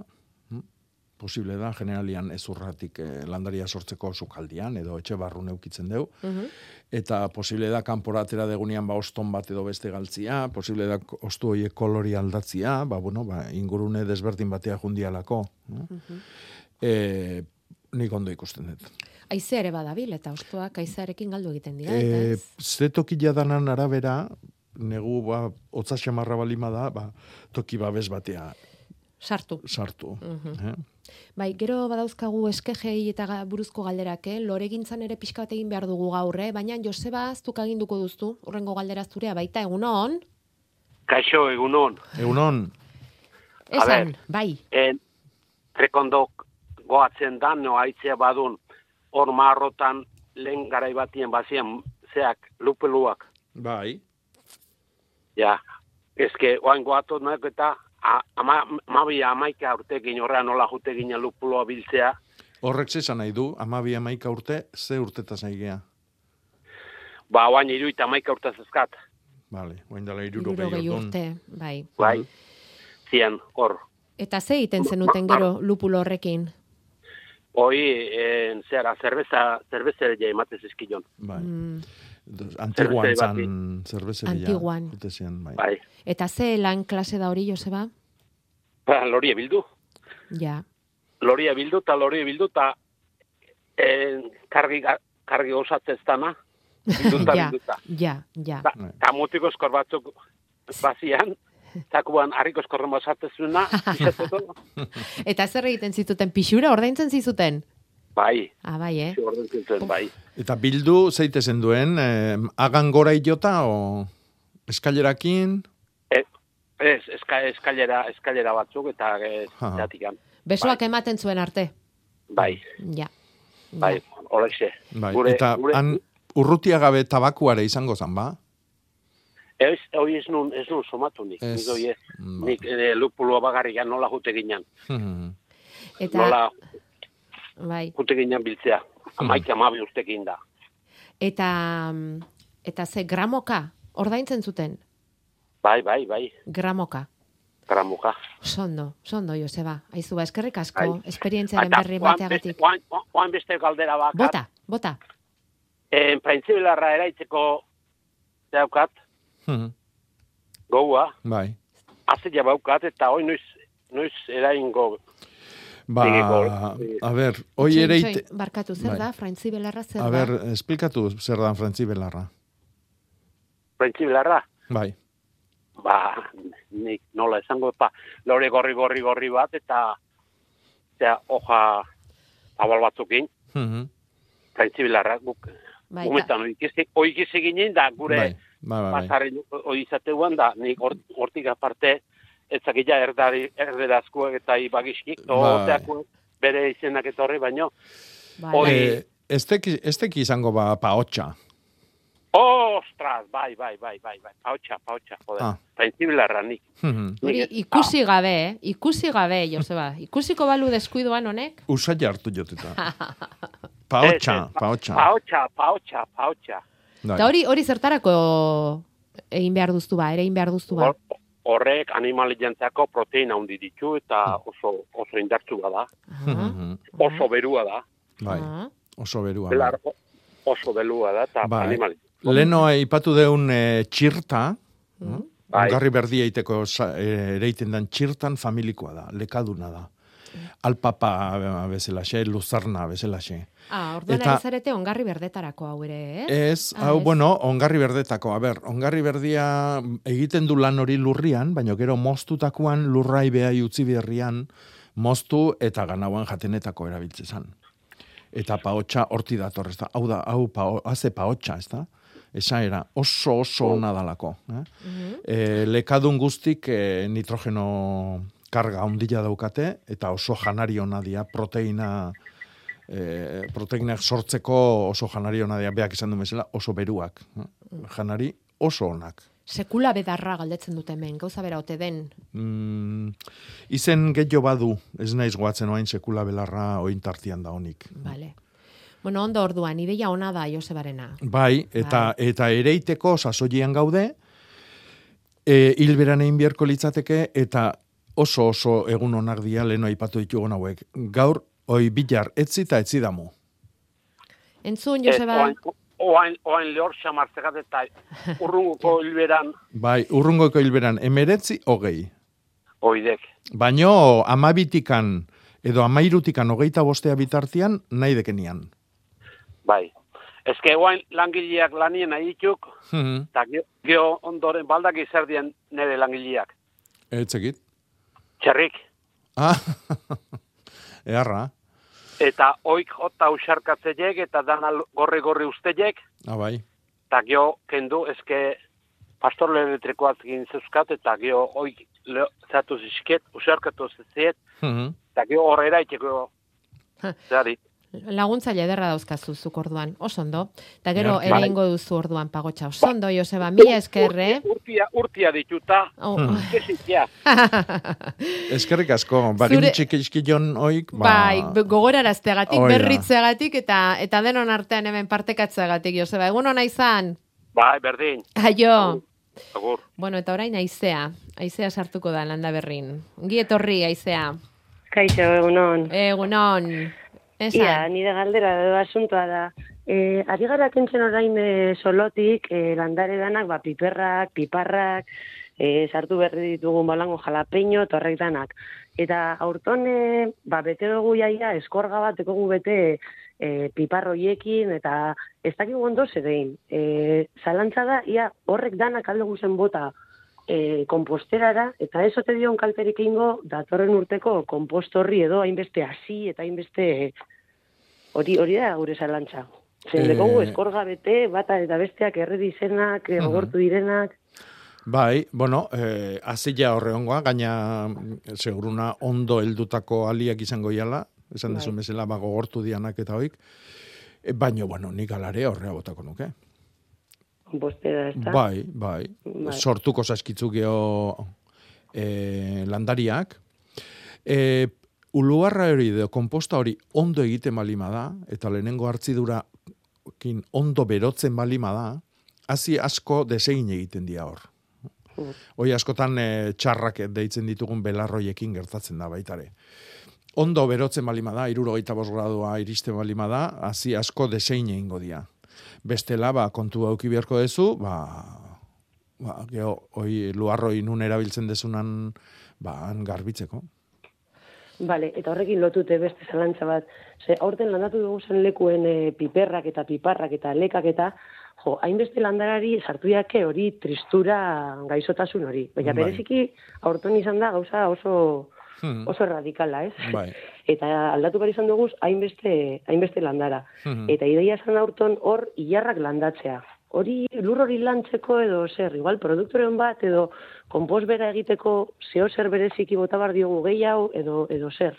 [SPEAKER 9] Posible da, generalian ezurratik eh, landaria sortzeko sukaldian, edo etxe barru neukitzen deu,
[SPEAKER 2] Mhm.
[SPEAKER 9] eta posible da kanpora atera degunean ba oston bat edo beste galtzia, posible da ostu horiek kolori aldatzia, ba, bueno, ba, ingurune desberdin batea jundialako. No?
[SPEAKER 2] Mhm.
[SPEAKER 9] E, nik ondo ikusten dut.
[SPEAKER 2] Aize ere badabil eta ostoak aizearekin galdu egiten dira. eta
[SPEAKER 9] E,
[SPEAKER 2] ez?
[SPEAKER 9] ze toki jadanan arabera, negu ba, otza xamarra balima da, ba, toki babes batea
[SPEAKER 2] Sartu.
[SPEAKER 9] sartu.
[SPEAKER 2] Mhm.
[SPEAKER 9] eh?
[SPEAKER 2] Bai, gero badauzkagu eskegei eta buruzko galderak, eh? loregintzan ere pixka bat egin behar dugu gaur, eh? baina Joseba, zuk aginduko duztu, horrengo galdera zurea, baita egunon,
[SPEAKER 14] Kaixo, egunon.
[SPEAKER 9] Egunon.
[SPEAKER 2] esan,
[SPEAKER 14] ber.
[SPEAKER 2] bai,
[SPEAKER 14] En, trekondok goatzen da, no aitzea badun, hor marrotan lehen garai batien bazien, zeak, lupeluak.
[SPEAKER 9] Bai.
[SPEAKER 14] Ja, eske, oain nahi eta ama, amabi amaika urtekin horrean nola jute ginen lupuloa biltzea.
[SPEAKER 9] Horrek zesan nahi du, amabi amaika urte, ze urtetaz naigea.
[SPEAKER 14] Ba, oain iru eta amaika urte zezkat.
[SPEAKER 9] Vale, oain dela iruro
[SPEAKER 2] irurogei urte, bai.
[SPEAKER 14] Bai, zien, hor.
[SPEAKER 2] Eta ze egiten zenuten gero lupulo horrekin?
[SPEAKER 14] Hoi, en, zera, zerbeza, zerbezere ja ematez eskilon.
[SPEAKER 9] Bai.
[SPEAKER 2] Mm,
[SPEAKER 9] Antiguan zan zerbezeria.
[SPEAKER 2] Antiguan.
[SPEAKER 9] Jute zian, bai.
[SPEAKER 14] Bai.
[SPEAKER 2] eta ze lan klase da hori, Joseba?
[SPEAKER 14] Ba, loria bildu.
[SPEAKER 2] Ja.
[SPEAKER 14] Loria bildu eta loria bildu eta en, kargi, kargi osatzez dana. Bilduta,
[SPEAKER 2] ja,
[SPEAKER 14] bilduta.
[SPEAKER 2] ja, ja.
[SPEAKER 14] Ta, ta mutiko eskor batzuk bazian, takuan harriko eskorren basatzezuna,
[SPEAKER 2] Eta zer egiten zituten pixura ordaintzen zizuten?
[SPEAKER 14] Bai,
[SPEAKER 2] Ah, bai, eh?
[SPEAKER 14] zuen, bai.
[SPEAKER 9] Eta bildu zeite zen duen, eh, agan gora iota o eskailerakin?
[SPEAKER 14] E, ez, eska, eskailera, eskailera batzuk eta ez,
[SPEAKER 9] Aha.
[SPEAKER 14] jatikan.
[SPEAKER 2] Besoak ematen zuen arte.
[SPEAKER 14] Bai,
[SPEAKER 2] Ja.
[SPEAKER 14] bai, horrexe.
[SPEAKER 9] Bai.
[SPEAKER 14] Gure-
[SPEAKER 9] eta
[SPEAKER 14] gure-
[SPEAKER 9] han urrutia gabe tabakuare izango zan, ba?
[SPEAKER 14] Ez, hoi ez nun, ez nun somatu nik.
[SPEAKER 9] Ez.
[SPEAKER 14] Nik, ez.
[SPEAKER 9] Ba.
[SPEAKER 14] nik e, lupuloa bagarrian nola jute ginen.
[SPEAKER 2] Eta,
[SPEAKER 14] Nola
[SPEAKER 2] bai.
[SPEAKER 14] jute ginen biltzea. Amaik amabi urtekin da.
[SPEAKER 2] Eta, mm, eta ze gramoka ordaintzen zuten?
[SPEAKER 14] Bai, bai, bai,
[SPEAKER 2] Gramoka.
[SPEAKER 14] gramuka.
[SPEAKER 2] Sondo, sondo, Joseba. Aizu, ba, eskerrik asko,
[SPEAKER 14] Bai.
[SPEAKER 2] esperientziaren berri bateagatik.
[SPEAKER 14] oan- oan- beste galdera bakat.
[SPEAKER 2] Bota, bota.
[SPEAKER 14] En printzibilarra eraitzeko daukat, goua,
[SPEAKER 9] bai.
[SPEAKER 14] azila baukat, eta hoi noiz, noiz eraingo
[SPEAKER 9] Ba, a ber, hoi ere... ite-
[SPEAKER 2] Barkatu, zer
[SPEAKER 9] Bai.
[SPEAKER 2] da? Frantzi belarra zer
[SPEAKER 9] A
[SPEAKER 2] da?
[SPEAKER 9] ber, esplikatu zer da Frantzi Belarra.
[SPEAKER 14] printzibilarra.
[SPEAKER 9] Bai.
[SPEAKER 14] Ba, nik nola esango, pa, lore gorri gorri gorri bat, eta zera, hoja abal batzukin,
[SPEAKER 9] Mhm.
[SPEAKER 14] printzibilarra, guk,
[SPEAKER 2] Bai,
[SPEAKER 14] gumetan, oikizi, oikizi ginen, da, gure
[SPEAKER 9] Bai, bai, bai. bai.
[SPEAKER 14] pasaren hori izateuan da, nik hor- hortik aparte, etzakila erdari, erderazkoak eta ibagizkik,
[SPEAKER 9] Bai.
[SPEAKER 14] oteako bere izenak eta horri, baino,
[SPEAKER 2] Bai.
[SPEAKER 14] hori,
[SPEAKER 9] Eh, ez teki, ez izango ba paotxa.
[SPEAKER 14] Ostras, bai, bai, bai, bai, bai. Pautxa, pautxa, joder.
[SPEAKER 9] Ah.
[SPEAKER 14] Prentziblarra nik.
[SPEAKER 2] Hori ikusi gabe, eh? ikusi gabe, Joseba. Ikusiko balu deskuidoan honek?
[SPEAKER 9] Usai hartu joteta. Paotxa,
[SPEAKER 14] Ez, ez,
[SPEAKER 9] paotxa.
[SPEAKER 14] Pautxa, pautxa, pautxa.
[SPEAKER 9] Bai.
[SPEAKER 2] Eta hori hori zertarako egin behar duztu ba, ere egin behar duztu ba.
[SPEAKER 14] Hor- Horrek animalientzako proteina handi ditu eta oso oso indartsu da.
[SPEAKER 9] Mhm.
[SPEAKER 14] Oso berua da.
[SPEAKER 9] Bai, oso berua.
[SPEAKER 14] Belar, oso belua da eta
[SPEAKER 9] Bai.
[SPEAKER 14] animali.
[SPEAKER 9] Leno aipatu deun e, txirta,
[SPEAKER 14] Bai.
[SPEAKER 9] ongarri berdia iteko e, ereiten dan txirtan familikoa da, lekaduna da. Alpapa bezalaxe, luzarna bezalaxe.
[SPEAKER 2] Ah, orduan
[SPEAKER 9] Eta-
[SPEAKER 2] zarete ongarri berdetarako hau ere, eh?
[SPEAKER 9] Ez,
[SPEAKER 2] Ah,
[SPEAKER 9] hau,
[SPEAKER 2] ez.
[SPEAKER 9] bueno, ongarri berdetako. A ber, ongarri berdia egiten du lan hori lurrian, baina gero moztutakoan lurrai behai utzi berrian, moztu eta ganauan jatenetako erabiltzezan. Eta paotxa horti dator, ez da? Hau da, hau pao, haze paotxa, ez da? Esa era oso oso ona dalako. Eh? E, lekadun guztik e, nitrogeno karga ondila daukate, eta oso janari ona dia, proteina e, proteinak sortzeko oso janari ona dira, beak izan du bezala, oso beruak. Janari oso onak.
[SPEAKER 2] Sekula bedarra galdetzen dute hemen, gauza bera ote den.
[SPEAKER 9] Mm, izen gehiago badu, ez naiz goatzen oain sekula belarra ointartian da honik.
[SPEAKER 2] Vale. Bueno, ondo orduan, ideia ona da Josebarena.
[SPEAKER 9] Bai, eta eta ereiteko sasoian gaude, e, hilberan egin beharko litzateke, eta oso oso egun onak dia leno aipatu ditugun hauek. Gaur, oi bilar, etzi eta etzi damu.
[SPEAKER 2] Entzun, Joseba?
[SPEAKER 14] oain, oain, oain lehor xamartzegat eta urrunguko hilberan
[SPEAKER 9] Bai, urrungoiko hilberan, emeretzi, hogei.
[SPEAKER 14] oidek.
[SPEAKER 9] Baino amabitikan edo amairutikan hogeita bostea bitartian nahi dekenian.
[SPEAKER 14] Bai. Ez que oain langileak lanien nahi dituk, eta ge- geho ondoren baldak izerdien nire langileak.
[SPEAKER 9] Etzekit.
[SPEAKER 14] Txerrik.
[SPEAKER 9] Ah, eharra.
[SPEAKER 14] Eta oik jota usarkatzeiek eta dana gorri-gorri usteiek,
[SPEAKER 9] Ah, bai.
[SPEAKER 14] eta geho kendu eske pastor elektrikoaz egin zeuzkat, eta geho oik zatu zizket, usarkatu ziziet,
[SPEAKER 9] Mhm.
[SPEAKER 14] eta geho horrera iteko zari.
[SPEAKER 2] Laguntzaile ederra dauzkazu zuk orduan, oso ondo. Eta gero
[SPEAKER 14] Bai.
[SPEAKER 2] ere ingo duzu orduan pagotxa. Oso ondo, Joseba, mila esker, eh?
[SPEAKER 14] Urtia, urtia dituta,
[SPEAKER 2] Oh.
[SPEAKER 9] Eskerrik asko, bagin
[SPEAKER 2] Zure-
[SPEAKER 9] txikizkion oik, ba...
[SPEAKER 2] Bai, gogorarazteagatik,
[SPEAKER 9] da.
[SPEAKER 2] berritzeagatik eta eta denon artean hemen partekatzeagatik, Joseba. Egun ona izan.
[SPEAKER 14] Bai, berdin.
[SPEAKER 2] Aio.
[SPEAKER 14] Agur.
[SPEAKER 2] Bueno, eta orain aizea. Aizea sartuko da landa berrin. Ongi etorri, aizea.
[SPEAKER 15] Kaixo, egunon.
[SPEAKER 2] Egunon. Esan.
[SPEAKER 15] Ia, nire galdera edo asuntoa da. E, ari gara kentzen orain e, solotik, e, landare danak, ba, piperrak, piparrak, e, sartu berri ditugun balango jalapeño, eta horrek danak. Eta aurton, e, ba, bete dugu jaia, eskorga bat ekogu bete e, piparroiekin, eta ez dakigu ondo zer egin. E, zalantza da, ia, horrek danak alde guzen bota e, komposterara, eta ez ote dion kalterik ingo, datorren urteko kompost horri edo hainbeste hasi eta hainbeste hori hori da gure zalantza. Zen
[SPEAKER 9] Eh,
[SPEAKER 15] dekogu eskorga bete, bata eta besteak erre dizenak,
[SPEAKER 9] Mhm.
[SPEAKER 15] gogortu direnak,
[SPEAKER 9] Bai, bueno, eh, azila horre ongoa, gaina seguruna ondo heldutako aliak izango iala, esan
[SPEAKER 15] Bai.
[SPEAKER 9] dezu bezala, ba, gogortu dianak eta hoik, e, baino, bueno, nik alare horrea botako nuke.
[SPEAKER 15] Kompostera, ez da?
[SPEAKER 9] Bai, bai,
[SPEAKER 15] Bai.
[SPEAKER 9] sortuko zaskitzu geho e, landariak. E, uluarra hori edo komposta hori ondo egiten balima da, eta lehenengo hartzidura ondo berotzen balima da, hasi asko desegin egiten dira hor. Hoi askotan e, txarrak deitzen ditugun belarroiekin gertatzen da baitare. Ondo berotzen balima da, irurogeita bos gradua iristen balima da, hasi asko desein egingo dira. Bestela, ba, kontu auki beharko dezu, ba, ba, geho, hoi luarroi nun erabiltzen dezunan, ba, han garbitzeko.
[SPEAKER 15] Bale, eta horrekin lotute beste zalantza bat. Ze, aurten landatu dugu zen lekuen e, piperrak eta piparrak eta lekak eta, jo, hainbeste landarari sartu jake hori tristura gaizotasun hori. Baina
[SPEAKER 9] Bai.
[SPEAKER 15] bereziki, aurton izan da gauza oso,
[SPEAKER 9] Hmm.
[SPEAKER 15] oso radikala, ez?
[SPEAKER 9] Bai.
[SPEAKER 15] Eta aldatu behar izan dugu hainbeste, hainbeste landara.
[SPEAKER 9] Mhm.
[SPEAKER 15] Eta ideia zan aurton hor hilarrak landatzea. Hori lur hori lantzeko edo zer, igual produktoren bat edo konpost bera egiteko zeo zer bereziki bota bar diogu gehiago edo edo zer.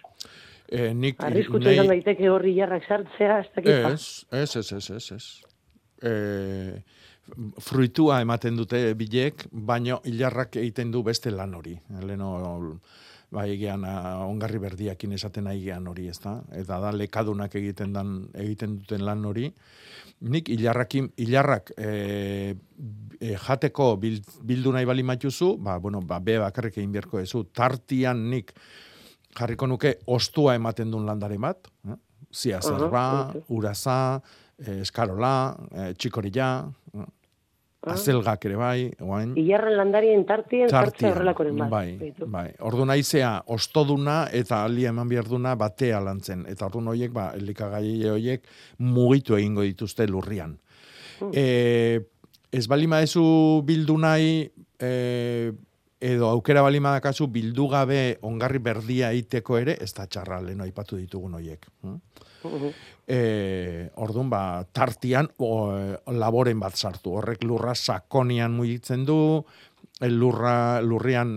[SPEAKER 9] E, nik,
[SPEAKER 15] Arriskutu izan daiteke hori hilarrak sartzea, ez dakit. ba.
[SPEAKER 9] Ez, ez, ez, ez, ez, ez. E, fruitua ematen dute bilek, baino hilarrak egiten du beste lan hori. Leno, bai egian ongarri berdiakin esaten nahi hori, ezta? Eta da lekadunak egiten dan egiten duten lan hori. Nik hilarrakin hilarrak e, e, jateko bil, bildu nahi bali matuzu, ba bueno, ba be bakarrik egin beharko duzu. Tartian nik jarriko nuke ostua ematen duen landare bat, eh? Zia zarba,
[SPEAKER 15] Aha,
[SPEAKER 9] uraza, eskarola, eh, txikorilla, eh, azelgak ere bai, oain.
[SPEAKER 15] Ilarren landarien tartien
[SPEAKER 9] Tartian,
[SPEAKER 15] horrelakoren bat.
[SPEAKER 9] Bai, bai. Ordu naizea ostoduna eta ali eman bierduna batea lantzen. Eta ordu horiek, ba, elikagai horiek mugitu egingo dituzte lurrian.
[SPEAKER 15] Hmm.
[SPEAKER 9] E, ez bali maezu bildu nahi, e, edo aukera bali madakazu bildu gabe ongarri berdia iteko ere, ez da txarra leno aipatu ditugun horiek. Hm?
[SPEAKER 15] Mhm.
[SPEAKER 9] E, orduan ba, tartian o, laboren bat sartu. Horrek lurra sakonian mugitzen du, el lurra, lurrian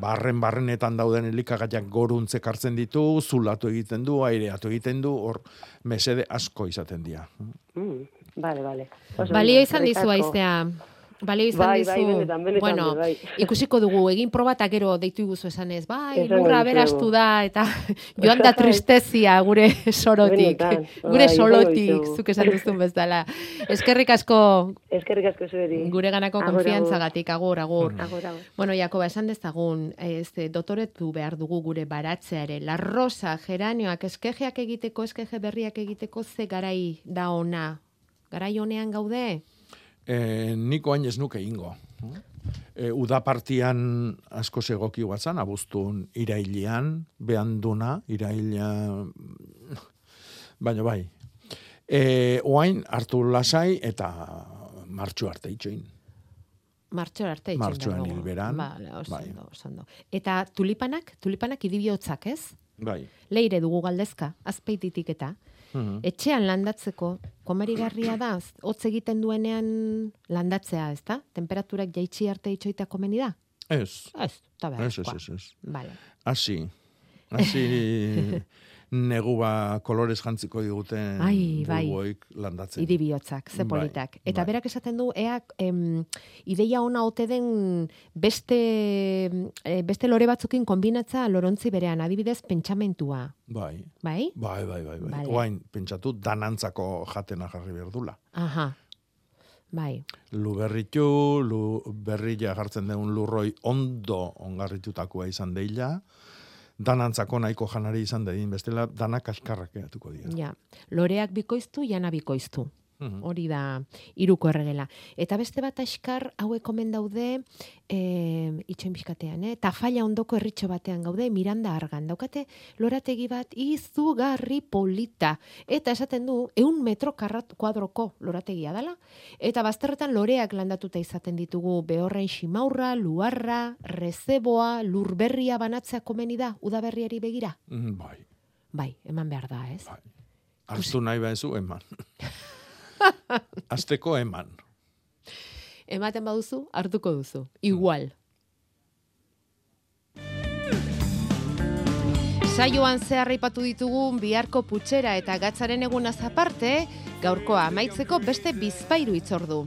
[SPEAKER 9] barren barrenetan dauden elikagaiak goruntzek hartzen ditu, zulatu egiten du, aireatu egiten du, hor mesede asko izaten dira.
[SPEAKER 15] Mm, Vale, vale.
[SPEAKER 2] Balio izan dizu aiztea. Balio izan
[SPEAKER 15] Bai,
[SPEAKER 2] dizu.
[SPEAKER 15] bai, benetan, benetan,
[SPEAKER 2] bueno,
[SPEAKER 15] bai.
[SPEAKER 2] ikusiko dugu, egin proba eta gero deitu iguzu bai,
[SPEAKER 15] Esango
[SPEAKER 2] lurra
[SPEAKER 15] dizuegu.
[SPEAKER 2] berastu da, eta joan da tristezia gure sorotik.
[SPEAKER 15] Benetan,
[SPEAKER 2] gure
[SPEAKER 15] bai,
[SPEAKER 2] solotik,
[SPEAKER 15] dizuegu.
[SPEAKER 2] zuk esan duzun bezala. Eskerrik asko
[SPEAKER 15] Eskerrik asko zueri.
[SPEAKER 2] gure ganako konfiantzagatik, agur, agur.
[SPEAKER 15] Agur, agur.
[SPEAKER 2] Bueno, Jakoba, esan dezagun, ez, dotoretu behar dugu gure baratzeare, la rosa, geranioak, eskejeak egiteko, eskeje berriak egiteko, ze garai da ona? Garai honean gaude?
[SPEAKER 9] E, nik oain ez nuke ingo. E, uda partian asko segoki guatzan, abuztun irailian, behan duna, iraila, baina bai. E, oain hartu lasai eta martxu arte itxoin.
[SPEAKER 2] Martxor arte itxen
[SPEAKER 9] Martxoan hilberan,
[SPEAKER 2] oso
[SPEAKER 9] bai.
[SPEAKER 2] ondo, oso ondo. Eta tulipanak, tulipanak idibiotzak, ez?
[SPEAKER 9] Bai.
[SPEAKER 2] Leire dugu galdezka, azpeititik eta.
[SPEAKER 9] Mhm.
[SPEAKER 2] Etxean landatzeko, komerigarria da, hotz egiten duenean landatzea, ez da? Temperaturak jaitsi arte itxoita komeni da?
[SPEAKER 9] Ez.
[SPEAKER 2] Ez, eta
[SPEAKER 9] Ez, ez, ez, ez.
[SPEAKER 2] Vale.
[SPEAKER 9] Hasi. Hasi negu ba kolorez jantziko diguten
[SPEAKER 2] Ai, bai.
[SPEAKER 9] landatzen.
[SPEAKER 2] Idibihotzak, ze
[SPEAKER 9] Bai,
[SPEAKER 2] politak. Eta
[SPEAKER 9] bai.
[SPEAKER 2] berak esaten du, ea, em, ideia ona ote den beste, eh, beste lore batzukin kombinatza lorontzi berean, adibidez, pentsamentua.
[SPEAKER 9] Bai.
[SPEAKER 2] Bai?
[SPEAKER 9] Bai, bai, bai, bai.
[SPEAKER 2] Vale.
[SPEAKER 9] Oain, pentsatu, danantzako jatena jarri behar dula.
[SPEAKER 2] Aha. Bai.
[SPEAKER 9] Lu berritu, lu berrila jartzen den lurroi ondo ongarritutakoa izan deila, danantzako nahiko janari izan dedin, bestela danak kaskarrak eratuko dira.
[SPEAKER 2] Ja. Loreak bikoiztu, jana bikoiztu.
[SPEAKER 9] Mhm.
[SPEAKER 2] Hori da iruko erregela. Eta beste bat askar hauek omen daude e, itxoin pixkatean, eh? Tafalla ondoko erritxo batean gaude, Miranda argan. Daukate lorategi bat izugarri polita. Eta esaten du, eun metro karrat, kuadroko lorategia dela. Eta bazterretan loreak landatuta izaten ditugu behorren simaurra, luarra, rezeboa, lurberria banatzea komeni da, udaberriari begira.
[SPEAKER 9] Mm, Bai.
[SPEAKER 2] Bai, eman behar da, ez?
[SPEAKER 9] Artu nahi behazu, eman. Azteko eman.
[SPEAKER 2] Ematen baduzu, hartuko duzu. Igual. Saioan zehar aipatu ditugun biharko putxera eta gatzaren egunaz aparte, gaurkoa amaitzeko beste bizpairu itzordu.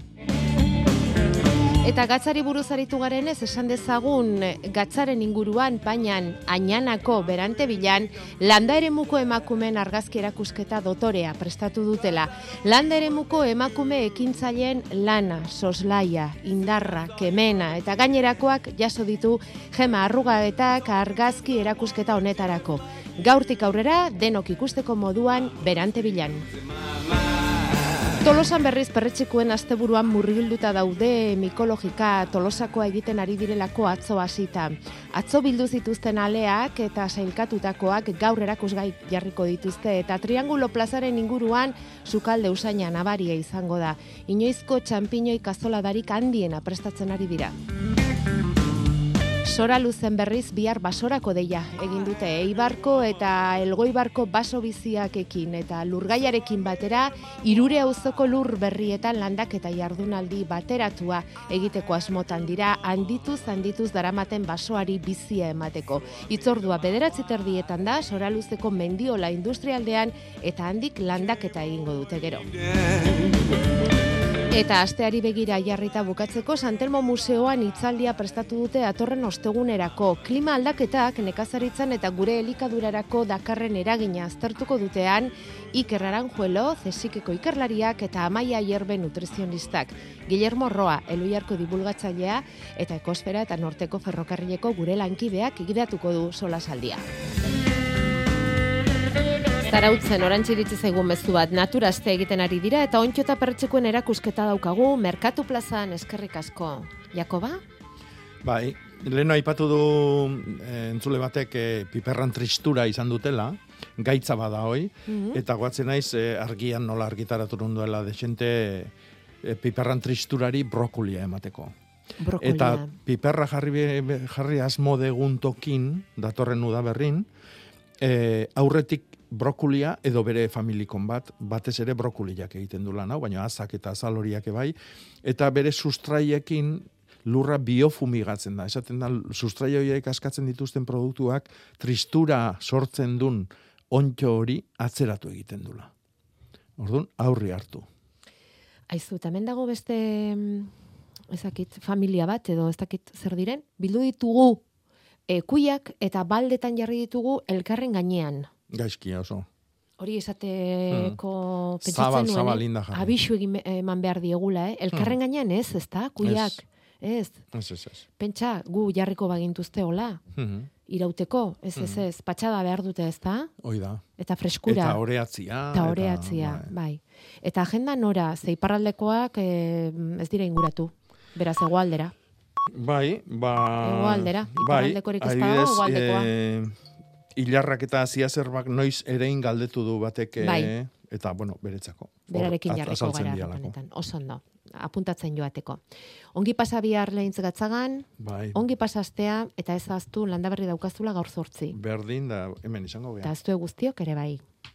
[SPEAKER 2] Eta gatzari buruz aritu garenez esan dezagun gatzaren inguruan painan ainanako berante bilan landa eremuko emakumeen argazki erakusketa dotorea prestatu dutela. Landa eremuko emakume ekintzaileen lana, soslaia, indarra, kemena eta gainerakoak jaso ditu gema arrugaetak argazki erakusketa honetarako. Gaurtik aurrera denok ikusteko moduan berante bilan. Tolosan berriz perretxikuen asteburuan murgilduta daude mikologika tolosakoa egiten ari direlako atzo hasita. Atzo bildu zituzten aleak eta sailkatutakoak gaur erakusgai jarriko dituzte eta Triangulo plazaren inguruan sukalde usaina nabaria izango da. Inoizko txampiñoi kazoladarik handiena prestatzen ari dira. Sora luzen berriz bihar basorako deia egin dute Eibarko eta Elgoibarko baso biziakekin eta lurgaiarekin batera irure auzoko lur berrietan landak eta jardunaldi bateratua egiteko asmotan dira handituz handituz daramaten basoari bizia emateko. Itzordua bederatzi terdietan da Sora luzeko mendiola industrialdean eta handik landaketa egingo dute gero. Eta asteari begira jarrita bukatzeko Santelmo Museoan hitzaldia prestatu dute atorren ostegunerako. Klima aldaketak nekazaritzan eta gure elikadurarako dakarren eragina aztertuko dutean Iker Aranjuelo, Zesikeko ikerlariak eta Amaia Hierbe nutrizionistak. Guillermo Roa, Eluiarko divulgatzailea eta Ekosfera eta Norteko Ferrokarrileko gure lankideak gidatuko du solasaldia. Zarautzen orantxe iritsi zaigun mezu bat naturazte egiten ari dira eta ontxo eta pertsekoen erakusketa daukagu Merkatu plazan eskerrik asko. Jakoba?
[SPEAKER 9] Bai, leheno aipatu du eh, entzule batek eh, piperran tristura izan dutela, gaitza bada hoi,
[SPEAKER 2] Mhm.
[SPEAKER 9] eta guatzen naiz eh, argian nola argitaratu nunduela desente eh, piperran tristurari brokulia emateko.
[SPEAKER 2] Brokolia.
[SPEAKER 9] Eta piperra jarri, jarri asmo degun tokin, datorren udaberrin, eh, aurretik brokulia edo bere familikon bat, batez ere brokuliak egiten du lan hau, baina azak eta azal horiak ebai, eta bere sustraiekin lurra biofumigatzen da. Esaten da, sustrai horiek askatzen dituzten produktuak tristura sortzen dun ontxo hori atzeratu egiten dula. Orduan, aurri hartu.
[SPEAKER 2] Aizu, eta hemen dago beste mm, ezakit, familia bat edo ez dakit zer diren, bildu ditugu e, kuiak eta baldetan jarri ditugu elkarren gainean.
[SPEAKER 9] Gaizkia oso.
[SPEAKER 2] Hori esateko
[SPEAKER 9] Hmm.
[SPEAKER 2] pentsatzen
[SPEAKER 9] Zabal,
[SPEAKER 2] nuen,
[SPEAKER 9] zabal
[SPEAKER 2] eh?
[SPEAKER 9] linda jarri.
[SPEAKER 2] Abixu egin eman behar diegula, eh? Elkarren gainean ez, ez da, kuiak. Ez.
[SPEAKER 9] Ez, ez, ez.
[SPEAKER 2] Pentsa, gu jarriko bagintuzte hola,
[SPEAKER 9] Mhm.
[SPEAKER 2] irauteko, ez ez
[SPEAKER 9] Mhm.
[SPEAKER 2] ez, patxada behar dute ez da,
[SPEAKER 9] Hoi da.
[SPEAKER 2] eta freskura.
[SPEAKER 9] Eta oreatzia.
[SPEAKER 2] Eta oreatzia, bai. Eta agenda nora, ze iparraldekoak eh, ez dira inguratu. Beraz, egoaldera.
[SPEAKER 9] Bai, ba...
[SPEAKER 2] Hegoaldera,
[SPEAKER 9] bai,
[SPEAKER 2] iparraldekorik ez badago,
[SPEAKER 9] adibidez,
[SPEAKER 2] hegoaldekoa.
[SPEAKER 9] eh, hilarrak eta ziazerbak noiz erein galdetu du batek, eh,
[SPEAKER 2] Bai.
[SPEAKER 9] eta, bueno, beretzako.
[SPEAKER 2] Berarekin jarriko gara honetan. Oso ondo. Apuntatzen joateko. Ongi pasa bihar lehintz gatzagan,
[SPEAKER 9] Bai,
[SPEAKER 2] ongi pasastea, eta ez aztu landaberri daukazula gaur zortzi.
[SPEAKER 9] berdin da hemen izango
[SPEAKER 2] Eta
[SPEAKER 9] geha.
[SPEAKER 2] aztue guztiok ere bai.